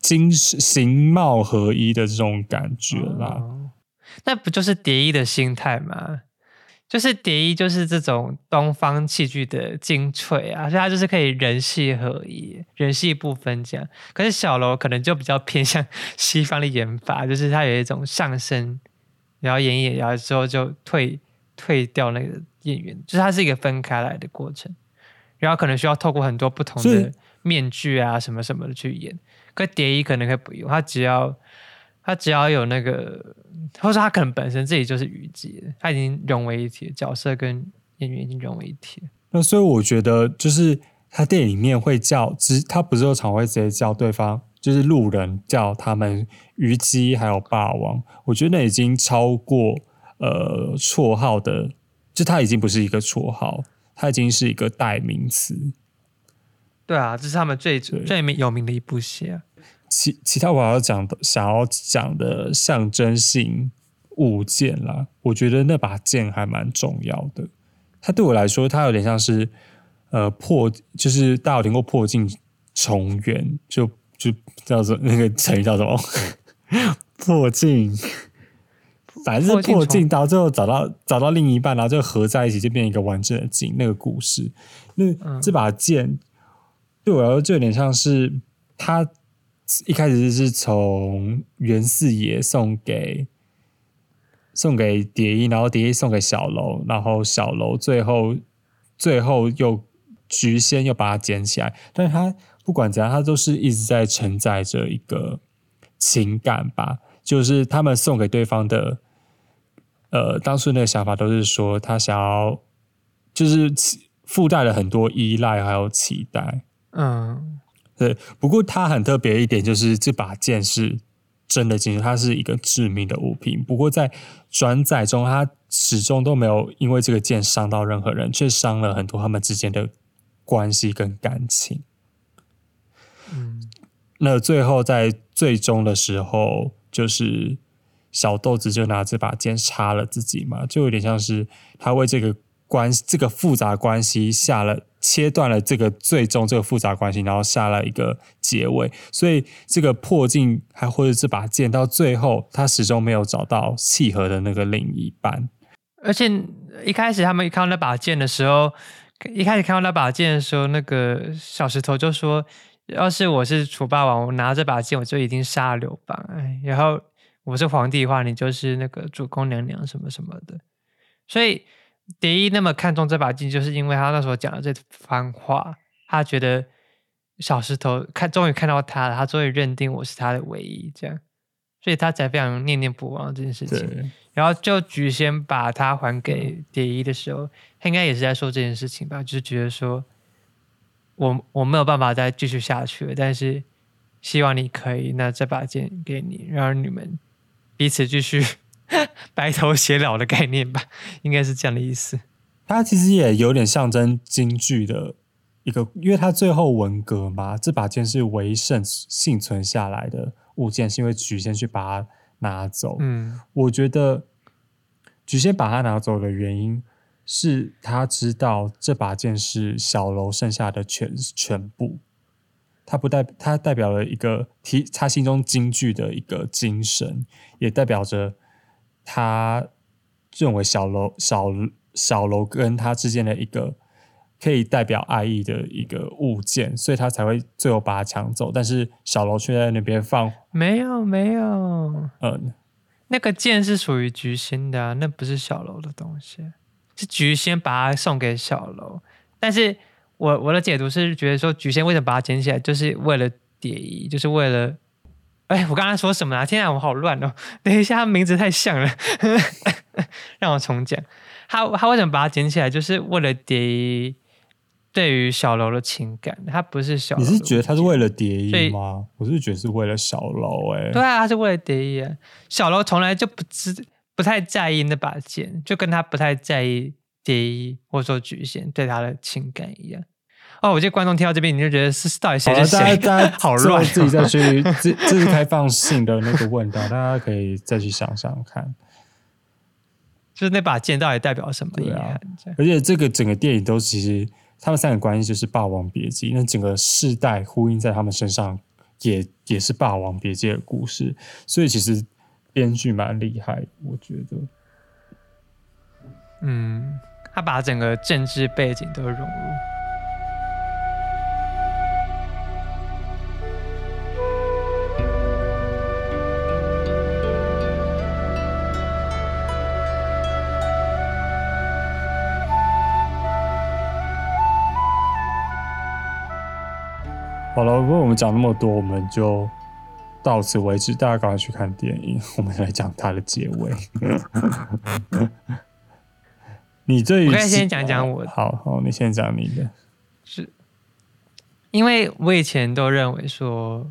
精形貌合一的这种感觉啦，那不就是蝶衣的心态吗？就是蝶衣就是这种东方戏剧的精粹啊，所以它就是可以人戏合一，人戏不分这样。可是小楼可能就比较偏向 西方的演法，就是它有一种上升，然后演演，然后之后就退退掉那个演员，就是它是一个分开来的过程，然后可能需要透过很多不同的面具啊什么什么的去演。可蝶衣可能可以不用，他只要他只要有那个，或者说他可能本身自己就是虞姬，他已经融为一体，角色跟演员已经融为一体。那所以我觉得，就是他电影里面会叫，只他不是有常会直接叫对方，就是路人叫他们虞姬还有霸王，我觉得那已经超过呃绰号的，就他已经不是一个绰号，他已经是一个代名词。对啊，这是他们最最有名的一部戏啊。其其他我要讲的，想要讲的象征性物件啦，我觉得那把剑还蛮重要的。它对我来说，它有点像是呃破，就是大家有听过破镜重圆，就就叫做那个成语叫什么？破镜，反正是破镜到最后找到找到另一半，然后就合在一起，就变一个完整的镜。那个故事，那这把剑对我来说，就有点像是他。一开始是从袁四爷送给送给蝶衣，然后蝶衣送给小楼，然后小楼最后最后又菊仙又把它捡起来，但是他不管怎样，他都是一直在承载着一个情感吧，就是他们送给对方的，呃，当初那个想法都是说他想要，就是附带了很多依赖还有期待，嗯。对，不过它很特别一点，就是这把剑是真的金属，它是一个致命的物品。不过在转载中，它始终都没有因为这个剑伤到任何人，却伤了很多他们之间的关系跟感情。嗯，那最后在最终的时候，就是小豆子就拿这把剑插了自己嘛，就有点像是他为这个关系这个复杂关系下了切断了这个最终这个复杂关系，然后下了一个结尾。所以这个破镜还或者这把剑到最后，他始终没有找到契合的那个另一半。而且一开始他们一看到那把剑的时候，一开始看到那把剑的时候，那个小石头就说：“要是我是楚霸王，我拿这把剑，我就一定杀了刘邦。”哎，然后我是皇帝的话，你就是那个主公娘娘什么什么的。所以蝶衣那么看重这把剑，就是因为他那时候讲的这番话，他觉得小石头看终于看到他了，他终于认定我是他的唯一，这样，所以他才非常念念不忘这件事情。然后就菊仙把他还给蝶衣的时候，他应该也是在说这件事情吧，就是觉得说，我我没有办法再继续下去了，但是希望你可以，那这把剑给你，让你们彼此继续白头偕老的概念吧，应该是这样的意思。它其实也有点象征京剧的一个，因为它最后文革嘛，这把剑是唯剩幸存下来的物件，是因为菊仙去把它。拿走，嗯，我觉得菊仙把它拿走的原因是他知道这把剑是小楼剩下的全全部，它不代它代表了一个提他心中京剧的一个精神，也代表着他认为小楼小小楼跟他之间的一个。可以代表爱意的一个物件，所以他才会最后把它抢走。但是小楼却在那边放，没有没有，嗯，那个剑是属于菊仙的，那不是小楼的东西，是菊仙把它送给小楼。但是我我的解读是觉得说，菊仙为什么把它捡起来，就是为了蝶衣，就是为了……哎，我刚刚说什么啊？天啊，我好乱哦！等一下，他名字太像了，让我重讲。他他为什么把它捡起来，就是为了蝶衣。对于小楼的情感，他不是小。你是觉得他是为了蝶衣吗？我是觉得是为了小楼哎。对啊，他是为了蝶衣啊。小楼从来就不知不太在意那把剑，就跟他不太在意蝶衣或者说菊仙对他的情感一样。哦，我觉得观众听到这边，你就觉得是到底谁是谁？大家 好乱，自己再去这这是开放性的那个问答，大家可以再去想想看，就是那把剑到底代表什么意涵？而且这个整个电影都其实。他们三个关系就是《霸王别姬》，那整个世代呼应在他们身上，也也是《霸王别姬》的故事，所以其实编剧蛮厉害，我觉得。嗯，他把整个政治背景都融入。不过我们讲那么多，我们就到此为止。大家赶快去看电影，我们来讲它的结尾。你这我可以先讲讲我。好好，你先讲你的。是，因为我以前都认为说，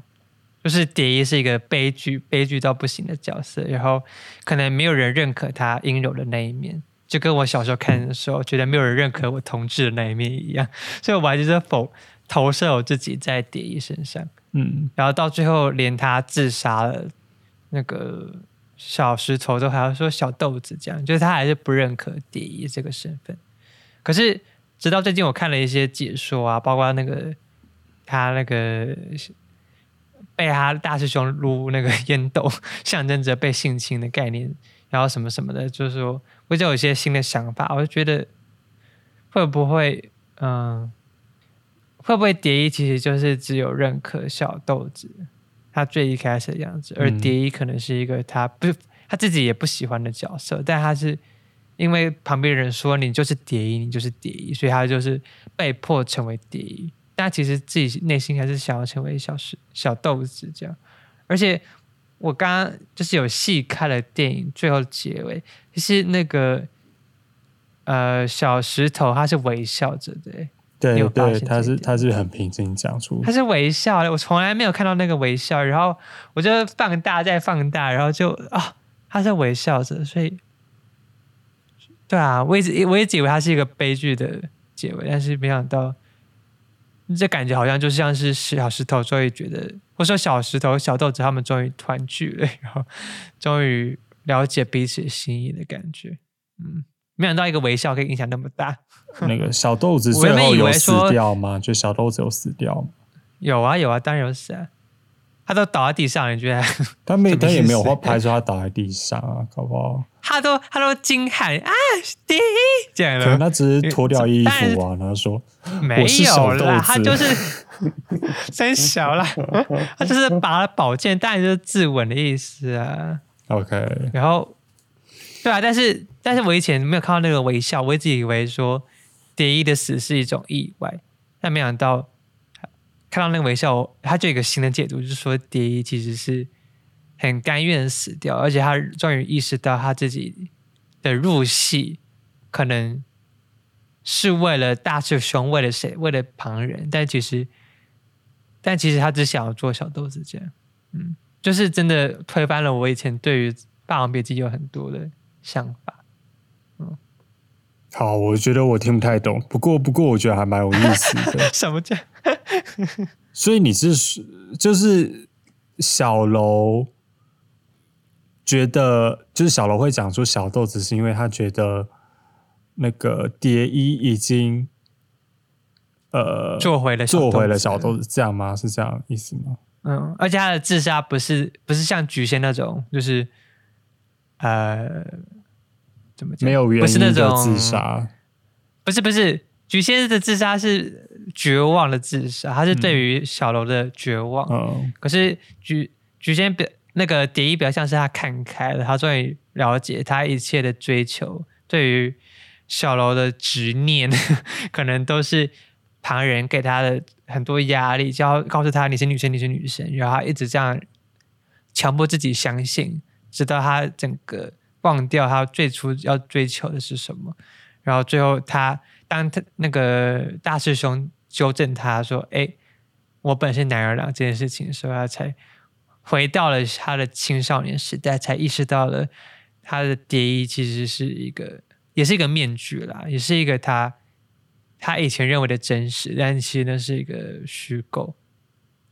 就是蝶衣是一个悲剧、悲剧到不行的角色，然后可能没有人认可他阴柔的那一面，就跟我小时候看的时候，觉得没有人认可我同志的那一面一样，所以我还是在否。投射我自己在蝶衣身上，嗯，然后到最后连他自杀了，那个小石头都还要说小豆子这样，就是他还是不认可蝶衣这个身份。可是直到最近我看了一些解说啊，包括那个他那个被他大师兄撸那个烟斗，象征着被性侵的概念，然后什么什么的，就是说我就有一些新的想法，我就觉得会不会嗯。会不会蝶衣其实就是只有认可小豆子，他最一开始的样子，而蝶衣可能是一个他不他自己也不喜欢的角色，但他是因为旁边人说你就是蝶衣，你就是蝶衣，所以他就是被迫成为蝶衣。但其实自己内心还是想要成为小石小豆子这样。而且我刚刚就是有细看了电影最后结尾，其实那个呃小石头他是微笑着的。对对，他是他是很平静讲出，他是微笑的，我从来没有看到那个微笑，然后我就放大再放大，然后就啊，他在微笑着，所以对啊，我一直我一直以为他是一个悲剧的结尾，但是没想到，这感觉好像就像是小石头终于觉得，我说小石头小豆子他们终于团聚了，然后终于了解彼此心意的感觉。嗯，没想到一个微笑可以影响那么大。那个小豆子最后有死掉吗？就小豆子有死掉吗？有啊有啊，当然有死啊。他都倒在地上，你觉得？他没，他也没有拍出他倒在地上啊，搞不好。他都他都惊喊啊，第一这样的。可能他只是脱掉衣服啊，然后说没有啦，他就是 真小啦，他就是拔宝剑，当然就是自刎的意思啊。OK，然后对啊，但是但是我以前没有看到那个微笑，我一直以为说蝶衣的死是一种意外，但没想到。看到那个微笑，他就有一个新的解读，就是说蝶衣其实是很甘愿死掉，而且他终于意识到他自己的入戏可能是为了大师兄，为了谁，为了旁人，但其实，但其实他只想要做小豆子这样，嗯，就是真的推翻了我以前对于《霸王别姬》有很多的想法，嗯。好，我觉得我听不太懂，不过不过我觉得还蛮有意思的。什么叫？所以你是就是小楼觉得，就是小楼会讲出小豆子，是因为他觉得那个蝶衣已经呃做回了做回了小豆子，这样吗？是这样意思吗？嗯，而且他的自杀不是不是像菊仙那种，就是呃。没有原因的自杀，不是不是，菊仙的自杀是绝望的自杀，他是对于小楼的绝望。嗯，可是菊菊仙表那个蝶衣比较像是他看开了，他终于了解他一切的追求，对于小楼的执念，可能都是旁人给他的很多压力，就要告诉他你是女生，你是女生，然后他一直这样强迫自己相信，直到他整个。忘掉他最初要追求的是什么，然后最后他当他那个大师兄纠正他说：“哎，我本是男儿郎这件事情的时候，他才回到了他的青少年时代，才意识到了他的蝶衣其实是一个，也是一个面具啦，也是一个他他以前认为的真实，但其实那是一个虚构，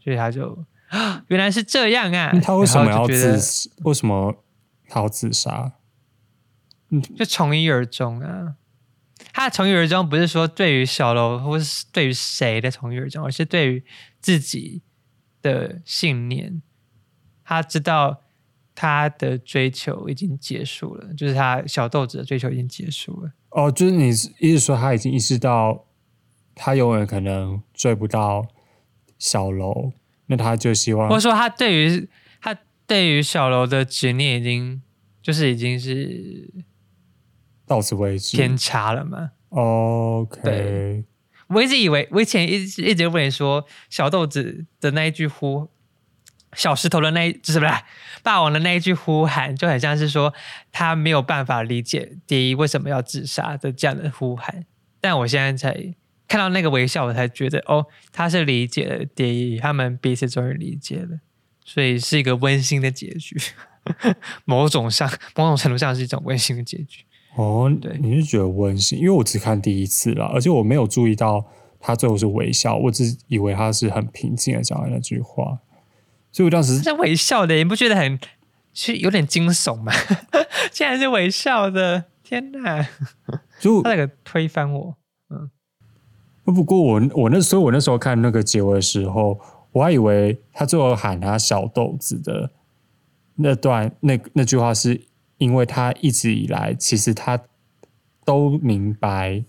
所以他就啊，原来是这样啊！他为什么要自？为什么他要自杀？嗯就从一而终啊！他的从一而终不是说对于小楼或是对于谁的从一而终，而是对于自己的信念。他知道他的追求已经结束了，就是他小豆子的追求已经结束了。哦，就是你意思说他已经意识到他永远可能追不到小楼，那他就希望，或者说他对于他对于小楼的执念已经就是已经是。到此为止，偏差了嘛？OK，我一直以为，我以前一直一直问你说，小豆子的那一句呼，小石头的那一，是不是霸王的那一句呼喊，就很像是说他没有办法理解蝶衣为什么要自杀的这样的呼喊。但我现在才看到那个微笑，我才觉得哦，他是理解了蝶衣，他们彼此终于理解了，所以是一个温馨的结局。某种上，某种程度上是一种温馨的结局。哦，对，你是觉得温馨？因为我只看第一次了，而且我没有注意到他最后是微笑，我只以为他是很平静的讲了那句话，所以我当时是微笑的，你不觉得很是有点惊悚吗？竟然是微笑的，天哪！就他那个推翻我，嗯。不过我我那所以我那时候看那个结尾的时候，我还以为他最后喊他小豆子的那段那那句话是。因为他一直以来，其实他都明白，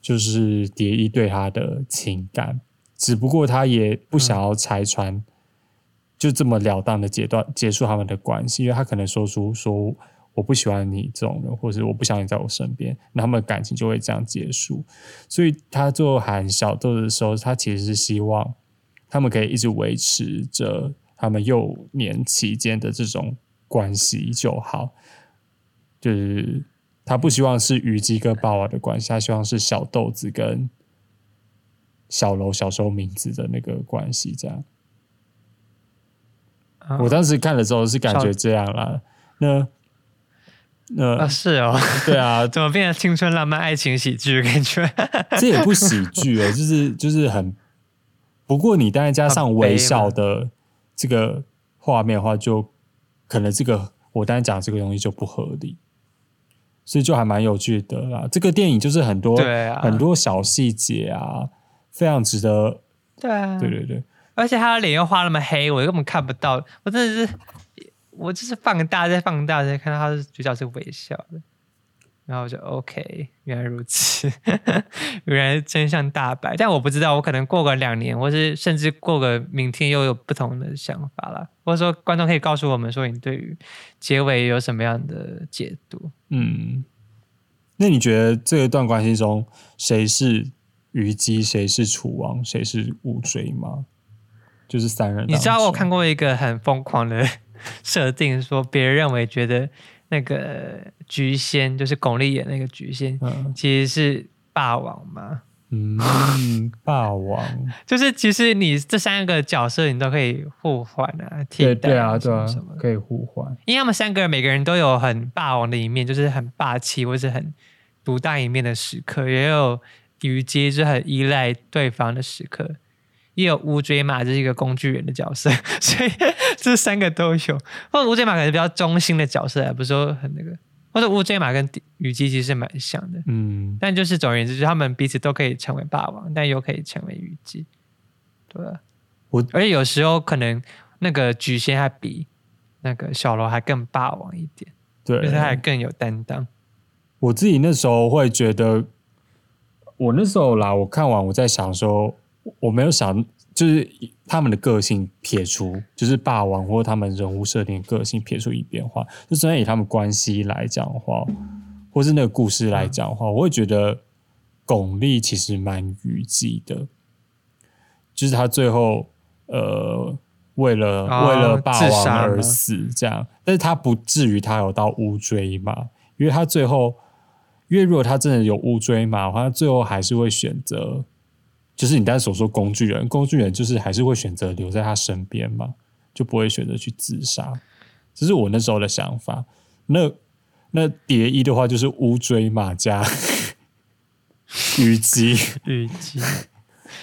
就是蝶衣对他的情感，只不过他也不想要拆穿，就这么了当的阶段结束他们的关系，因为他可能说出说我不喜欢你这种人，或者我不想你在我身边，那他们感情就会这样结束。所以他最后喊小豆子的时候，他其实是希望他们可以一直维持着他们幼年期间的这种关系就好。就是他不希望是虞姬跟霸王的关系，他希望是小豆子跟小楼小时候名字的那个关系。这样，我当时看的时候是感觉这样啦。那那啊是哦，对啊，怎么变成青春浪漫爱情喜剧感觉？这也不喜剧哎，就是就是很。不过你当然加上微笑的这个画面的话，就可能这个。我单讲这个东西就不合理，所以就还蛮有趣的啦。这个电影就是很多啊很多小细节啊，非常值得。对啊，对对对，而且他的脸又画那么黑，我根本看不到。我真的是，我就是放大再放大再看到他的嘴角是微笑的，然后我就 OK，原来如此，原来真相大白。但我不知道，我可能过个两年，或是甚至过个明天又有不同的想法了。或者说，观众可以告诉我们说，你对于结尾有什么样的解读？嗯。那你觉得这一段关系中，谁是虞姬，谁是楚王，谁是乌骓吗？就是三人。你知道我看过一个很疯狂的 设定，说别人认为觉得那个菊仙就是巩俐演那个菊仙，嗯其实是霸王嘛？嗯，霸王，就是其实你这三个角色你都可以互换啊，替代对对啊，对啊什么什么，可以互换。因为他们三个人每个人都有很霸王的一面，就是很霸气或是很独当一面的时刻，也有虞姬是很依赖对方的时刻，也有乌骓马就是一个工具人的角色，所以这三个都有。或者乌骓马可能比较中心的角色，而不是说很那个，或者乌骓马跟虞姬其实是蛮像的。嗯，但就是总而言之，就是他们彼此都可以成为霸王，但又可以成为虞姬。对啊，我而且有时候可能那个菊仙还比那个小楼还更霸王一点，对，就是他还更有担当。我自己那时候会觉得，我那时候啦，我看完我在想说，我没有想，就是他们的个性撇除，就是霸王或他们人物设定的个性撇除一边的话，就真的以他们关系来讲的话，或是那个故事来讲的话，我会觉得巩俐其实蛮虞姬的，就是他最后呃。为了、哦为了霸王而死，这样，但是他不至于他有到乌骓马，因为他最后，因为如果他真的有乌骓马的话，他最后还是会选择，就是你刚才所说工具人，工具人就是还是会选择留在他身边嘛，就不会选择去自杀。这是我那时候的想法。那那蝶衣的话，就是乌骓马加 虞姬，虞姬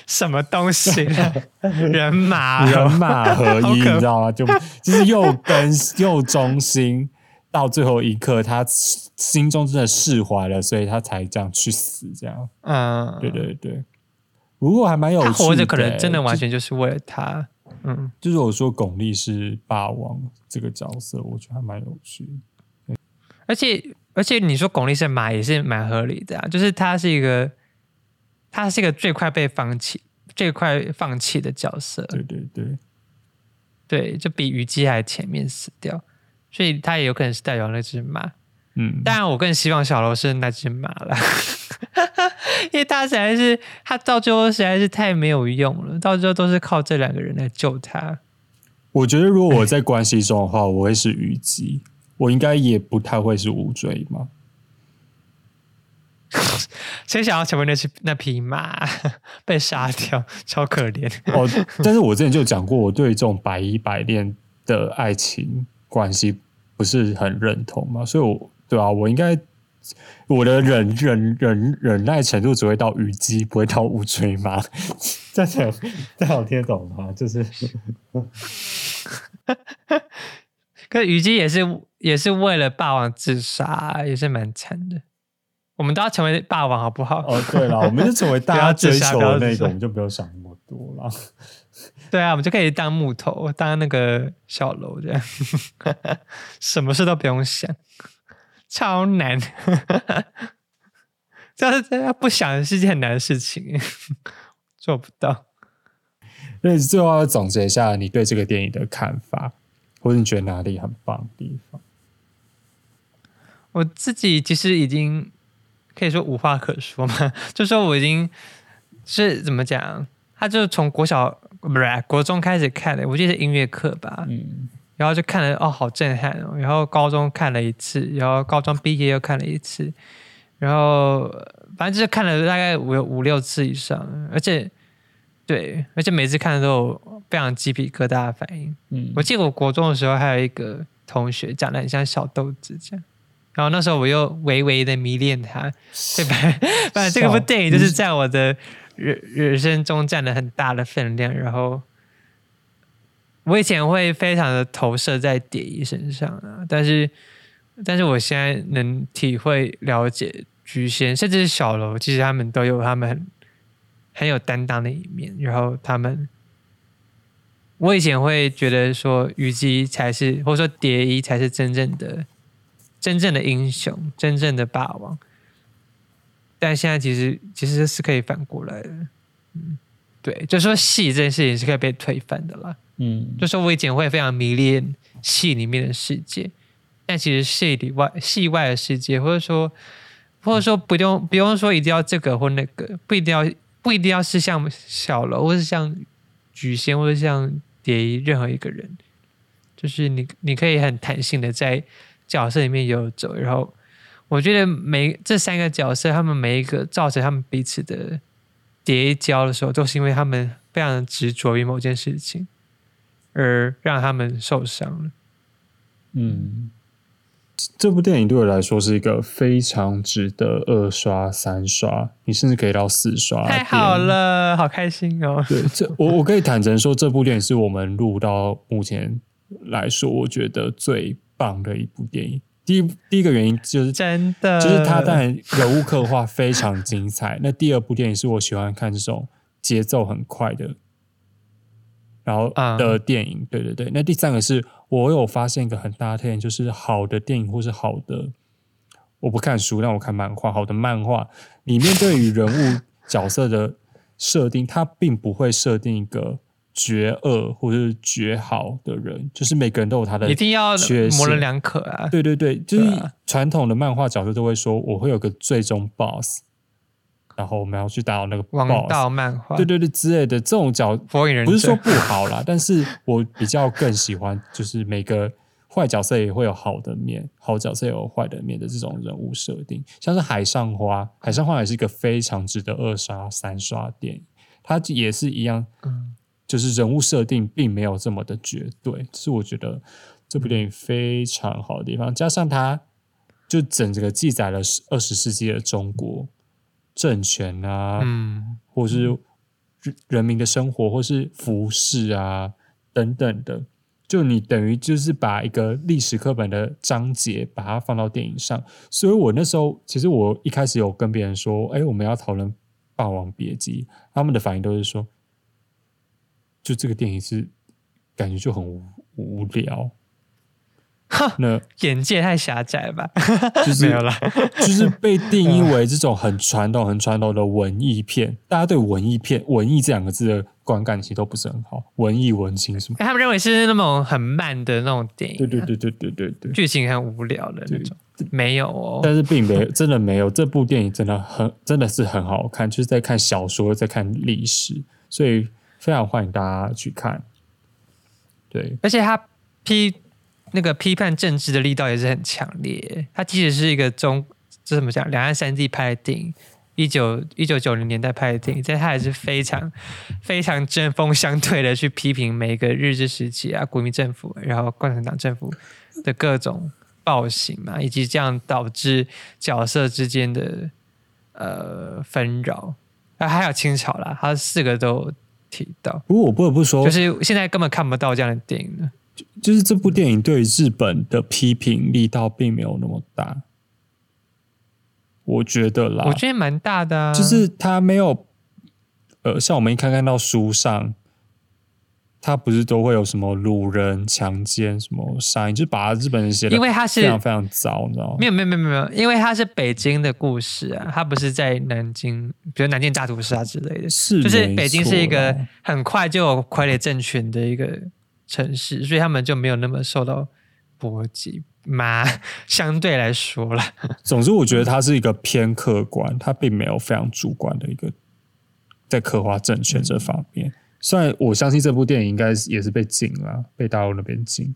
什么东西？人马人哦马合一，你知道吗？就就是又根 又忠心，到最后一刻，他心中真的释怀了，所以他才这样去死，这样。嗯，对对对，不过还蛮有趣的、他活着可能真的完全就是为了他。嗯，就是我说巩俐是霸王这个角色，我觉得还蛮有趣的。而且而且你说巩俐是马也是蛮合理的啊，就是他是一个他是一个最快被放弃、最快放弃的角色，对对对，对，就比虞姬还前面死掉，所以他也有可能是代表那只马。嗯，当然，我更希望小楼是那只马了，因为他实在是他到最后实在是太没有用了，到最后都是靠这两个人来救他。我觉得如果我在关系中的话，我会是虞姬，我应该也不太会是乌骓嘛。谁想要成为那只那匹马 被杀掉，超可怜。哦，但是我之前就讲过，我对这种百依百恋的爱情关系不是很认同嘛，所以我对啊，我应该我的忍忍忍忍耐程度只会到虞姬，不会到乌骓嘛。这样这样我听得懂吗？就是 可是虞姬也是也是为了霸王自杀，也是蛮惨的。我们都要成为霸王，好不好？哦，对了，我们就成为大家 追求的那个，我们就不用想那么多了。对啊，我们就可以当木头，当那个小楼这样，什么事都不用想，超难。这样这样不想是件很难的事情，做不到。那最后要总结一下你对这个电影的看法，或者你觉得哪里很棒的地方？我自己其实已经可以说无话可说嘛，就说我已经是怎么讲，他就从国小不是国中开始看的，我记得是音乐课吧，嗯然后就看了哦，好震撼哦。然后高中看了一次，然后高中毕业又看了一次，然后呃反正就是看了大概五五六次以上，而且对，而且每次看都有非常鸡皮疙瘩的反应。嗯我记得我国中的时候还有一个同学长得很像小豆子这样，然后那时候我又微微的迷恋他，对吧？反正这个部电影就是在我的人人生中占了很大的分量，然后我以前会非常的投射在蝶衣身上啊，但是但是我现在能体会了解菊仙，甚至是小楼，其实他们都有他们很很有担当的一面，然后他们。我以前会觉得说虞姬才是，或者说蝶衣才是真正的、真正的英雄，真正的霸王。但现在其实其实是可以反过来的，嗯，对，就说戏这件事情是可以被推翻的啦，嗯，就说我以前会非常迷恋戏里面的世界，但其实戏里外、戏外的世界，或者说或者说不用不用说一定要这个或那个，不一定要不一定要是像小楼，或是像举仙，或者像。蝶衣任何一个人，就是你，你可以很弹性的在角色里面游走。然后，我觉得每这三个角色，他们每一个造成他们彼此的叠交的时候，都是因为他们非常执着于某件事情，而让他们受伤了。嗯。这部电影对我来说是一个非常值得二刷、三刷，你甚至可以到四刷。太好了，好开心哦！对，这我我可以坦诚说，这部电影是我们录到目前来说，我觉得最棒的一部电影。第一，第一个原因就是真的，就是它当然人物刻画非常精彩。那第二部电影是我喜欢看这种节奏很快的。然后的电影，对对对。那第三个是我有发现一个很大的特点，就是好的电影或是好的，我不看书，但我看漫画。好的漫画里面对于人物角色的设定，它并不会设定一个绝恶或者是绝好的人，就是每个人都有他的一定要模棱两可啊。对对对，就是传统的漫画角色都会说，我会有个最终 BOSS。然后我们要去打那个王道漫画，对对对之类的这种角，火影忍不是说不好啦，但是我比较更喜欢，就是每个坏角色也会有好的面，好角色也有坏的面的这种人物设定，像是海上花，海上花也是一个非常值得二刷三刷电影，它也是一样，嗯，就是人物设定并没有这么的绝对，是我觉得这部电影非常好的地方，加上它就整个记载了二十世纪的中国。政权啊，嗯，或是人人民的生活，或是服饰啊等等的，就你等于就是把一个历史课本的章节把它放到电影上。所以我那时候其实我一开始有跟别人说，哎，我们要讨论《霸王别姬》，他们的反应都是说，就这个电影是感觉就很无无聊。那 眼界太狭窄吧？就是 没有啦，就是被定义为这种很传统、很传统的文艺片。大家对文艺片、文艺这两个字的观感其实都不是很好。文艺、文青什么？他们认为是那种很慢的那种电影。对对对对对对对，剧情很无聊的那种。没有哦，但是并没有，真的没有。这部电影真的很，真的是很好看，就是在看小说，在看历史，所以非常欢迎大家去看。对，而且他 P。那个批判政治的力道也是很强烈。它即使是一个中，这怎么讲？两岸三地拍的电影，一九一九九零年代拍的电影，但它还是非常非常针锋相对的去批评每个日治时期啊，国民政府，然后共产党政府的各种暴行嘛，以及这样导致角色之间的呃纷扰。啊，还有清朝啦，它四个都提到。不过我不得不说，就是现在根本看不到这样的电影了。就是这部电影对日本的批评力道并没有那么大，我觉得啦，我觉得蛮大的，就是他没有，呃，像我们一看看到书上，他不是都会有什么掳人、强奸、什么杀，就把日本人写的，因为他是非常非常糟，你知道吗？没有没有没有没有，因为他是北京的故事啊，他不是在南京，比如南京大屠杀之类的，是就是北京是一个很快就有傀儡政权的一个。城市，所以他们就没有那么受到波及嘛，相对来说了。总之，我觉得它是一个偏客观，它并没有非常主观的一个在刻画政权这方面。虽然我相信这部电影应该也是被禁了，被大陆那边禁。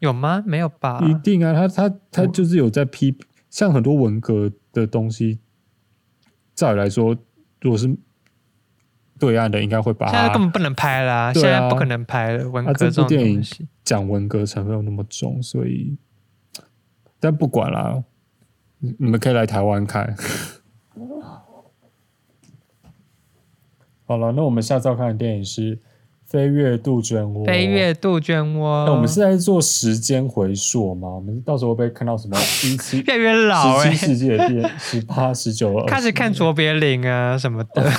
有吗？没有吧？一定啊，他他他就是有在批，像很多文革的东西，照理来说，如果是。对岸的应该会把，现在根本不能拍啦，现在不可能拍了。文革这部电影讲文革成分有那么重，所以，但不管啦，你们可以来台湾看。好了，那我们下次要看的电影是《飞跃杜鹃窝，飞跃杜鹃窝。那我们是在做时间回溯吗？我们到时候会看到什么 一七越来越老哎、十七世纪的电十八、十九、二十？开始看卓别林啊什么的。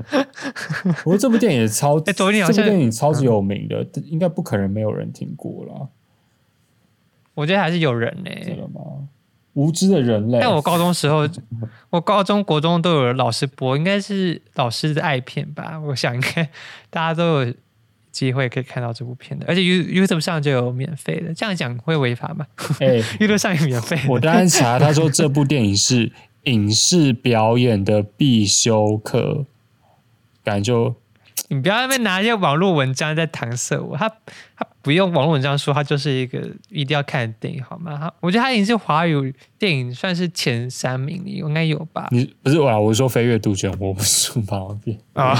不过这部电影也超，哎卓别林这部电影超级有名的，应该不可能没有人听过啦，我觉得还是有人呢、真的吗？无知的人类，但我高中时候，我高中、国中都有老师播，应该是老师的爱片吧。我想应该大家都有机会可以看到这部片的，而且 You YouTube 上就有免费的。这样讲会违法吗哎？YouTube 上有免费。我刚刚查，他说这部电影是影视表演的必修课，感觉就你不要在那边拿一些网络文章在搪塞我，他他不用网络文章说，他就是一个一定要看的电影，好吗？他我觉得他已经是华语电影算是前三名里，应该有吧？你不是我，我说飞跃杜鹃我，不是数码片。啊、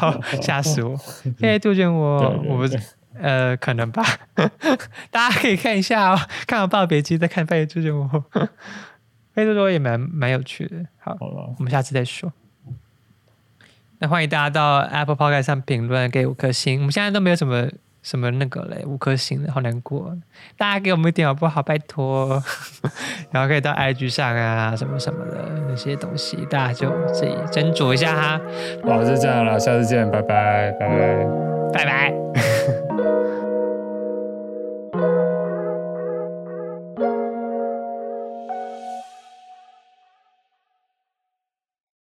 哦，吓死我！飞跃，杜鹃窝对，对我不是呃，可能吧，大家可以看一下哦，看完《霸别姬》再看《飞杜鹃窝》，《飞杜鹃窝》也蛮蛮有趣的。好，好了，我们下次再说。那欢迎大家到 Apple Podcast 上评论，给五颗星。我们现在都没有什么什么那个嘞，五颗星的好难过。大家给我们一点好不好？拜托。然后可以到 IG 上啊，什么什么的那些东西，大家就自己斟酌一下哈。好，就这样了，下次见，拜拜，拜拜。